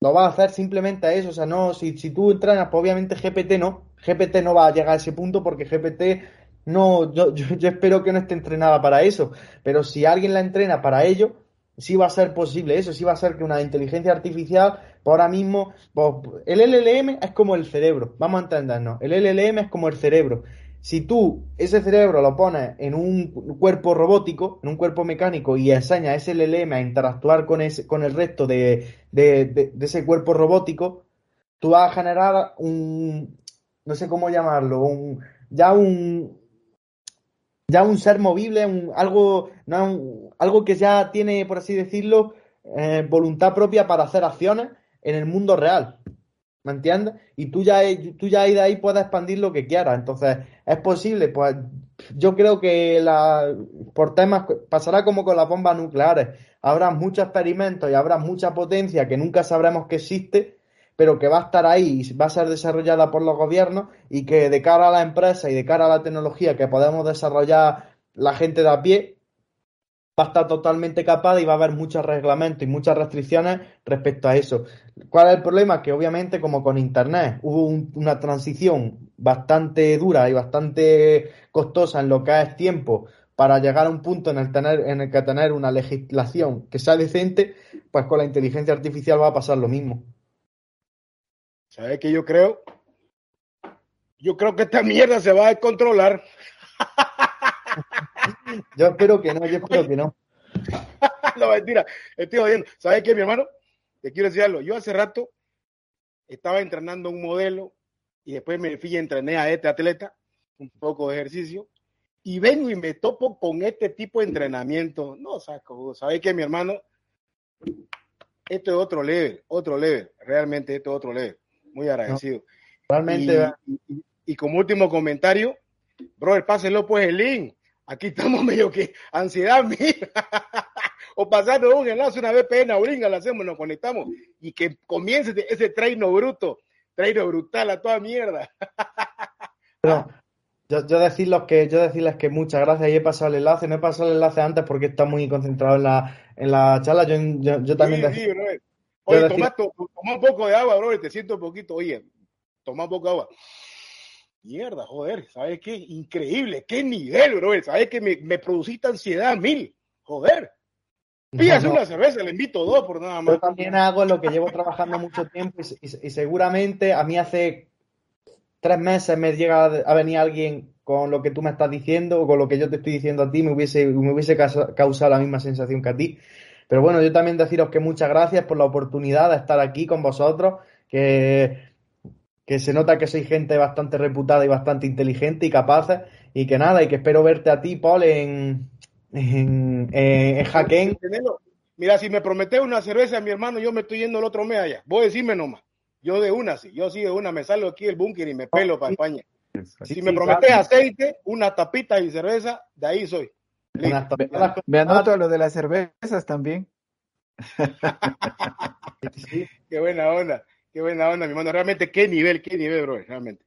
Lo va a hacer simplemente a eso. O sea, no, si, si tú entrenas, pues obviamente GPT no. GPT no va a llegar a ese punto porque GPT no, yo, espero que no esté entrenada para eso. Pero si alguien la entrena para ello, sí va a ser posible eso, sí va a ser que una inteligencia artificial, por ahora mismo, pues, el LLM es como el cerebro, vamos a entendernos, el LLM es como el cerebro. Si tú ese cerebro lo pones en un cuerpo robótico, en un cuerpo mecánico y enseñas ese LLM a interactuar con, ese, con el resto de, de ese cuerpo robótico, tú vas a generar un, no sé cómo llamarlo, un, ya un, ya un ser movible, un, algo, no, algo que ya tiene, por así decirlo, eh, voluntad propia para hacer acciones en el mundo real. ¿Me entiendes? Y tú ya, tú ya de ahí puedes expandir lo que quieras. Entonces, es posible, pues yo creo que la, por temas pasará como con las bombas nucleares. Habrá muchos experimentos y habrá mucha potencia que nunca sabremos que existe pero que va a estar ahí y va a ser desarrollada por los gobiernos y que de cara a la empresa y de cara a la tecnología que podemos desarrollar la gente de a pie, va a estar totalmente capaz y va a haber muchos reglamentos y muchas restricciones respecto a eso. ¿Cuál es el problema? Que obviamente como con Internet hubo una transición bastante dura y bastante costosa en lo que es tiempo para llegar a un punto en el, tener, en el que tener una legislación que sea decente, pues con la inteligencia artificial va a pasar lo mismo. ¿Sabes qué yo creo? Yo creo que esta mierda se va a descontrolar. Yo espero que no, yo espero que no. no, mentira, estoy jodiendo. ¿Sabes qué, mi hermano? Te quiero decir algo. Yo hace rato estaba entrenando un modelo y después me fui y entrené a este atleta, un poco de ejercicio, y vengo y me topo con este tipo de entrenamiento. No, saco, ¿sabes qué, mi hermano? Esto es otro level, otro level, realmente esto es otro level. Muy agradecido. realmente. Y, como último comentario, brother, páselo pues el link. Aquí estamos medio que ansiedad, mira. o pasando un enlace, una VPN, bringa, lo hacemos, nos conectamos. Y que comience ese treino bruto, treino brutal a toda mierda. yo, yo, decirles que, yo decirles que muchas gracias. Y he pasado el enlace, no he pasado el enlace antes porque está muy concentrado en la, en la charla. Yo, yo, también. Oye, toma, un poco de agua, bro, te siento un poquito. Oye, toma un poco de agua. Mierda, joder, ¿sabes qué? Increíble, qué nivel, bro. ¿Sabes qué? Me, me produciste ansiedad mil. Joder. Pídase una cerveza, le invito dos por nada más. Yo también hago lo que llevo trabajando mucho tiempo y, seguramente a mí hace tres meses me llega a venir alguien con lo que tú me estás diciendo o con lo que yo te estoy diciendo a ti, me hubiese, me hubiese causado la misma sensación que a ti. Pero bueno, yo también deciros que muchas gracias por la oportunidad de estar aquí con vosotros, que, que se nota que sois gente bastante reputada y bastante inteligente y capaz, y que nada, y que espero verte a ti, Paul, en, en, en, Mira, si me prometes una cerveza, mi hermano, yo me estoy yendo el otro mes allá. Voy a decirme nomás. Yo de una, sí. Yo sí de una me salgo aquí del búnker y me pelo para España. Si me prometes aceite, una tapita y cerveza, de ahí soy. Me anoto lo de las cervezas también. Qué buena onda, qué buena onda, mi hermano. Realmente, qué nivel, qué nivel, bro, realmente.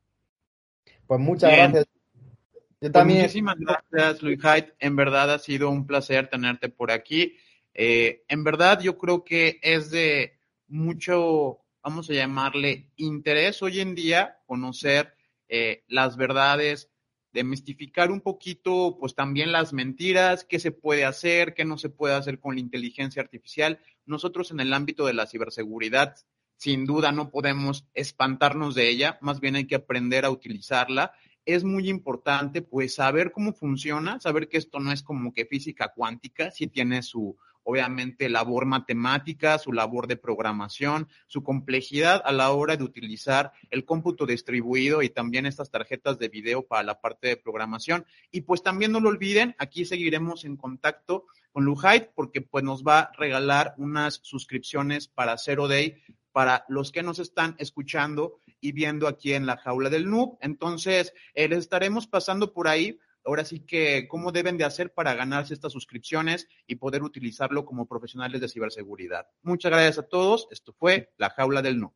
Pues muchas gracias. Yo pues también. muchísimas gracias, Luis Hyde. En verdad ha sido un placer tenerte por aquí. Eh, en verdad, yo creo que es de mucho, vamos a llamarle, interés hoy en día conocer eh, las verdades, demistificar un poquito, pues también las mentiras, qué se puede hacer, qué no se puede hacer con la inteligencia artificial. Nosotros en el ámbito de la ciberseguridad, sin duda no podemos espantarnos de ella, más bien hay que aprender a utilizarla. Es muy importante, pues, saber cómo funciona, saber que esto no es como que física cuántica, sí tiene su, obviamente labor matemática, su labor de programación, su complejidad a la hora de utilizar el cómputo distribuido y también estas tarjetas de video para la parte de programación. Y pues también no lo olviden, aquí seguiremos en contacto con Luhait porque pues nos va a regalar unas suscripciones para Zero Day para los que nos están escuchando y viendo aquí en la jaula del noob. Entonces, eh, les estaremos pasando por ahí ahora sí que cómo deben de hacer para ganarse estas suscripciones y poder utilizarlo como profesionales de ciberseguridad. Muchas gracias a todos. Esto fue La Jaula del No.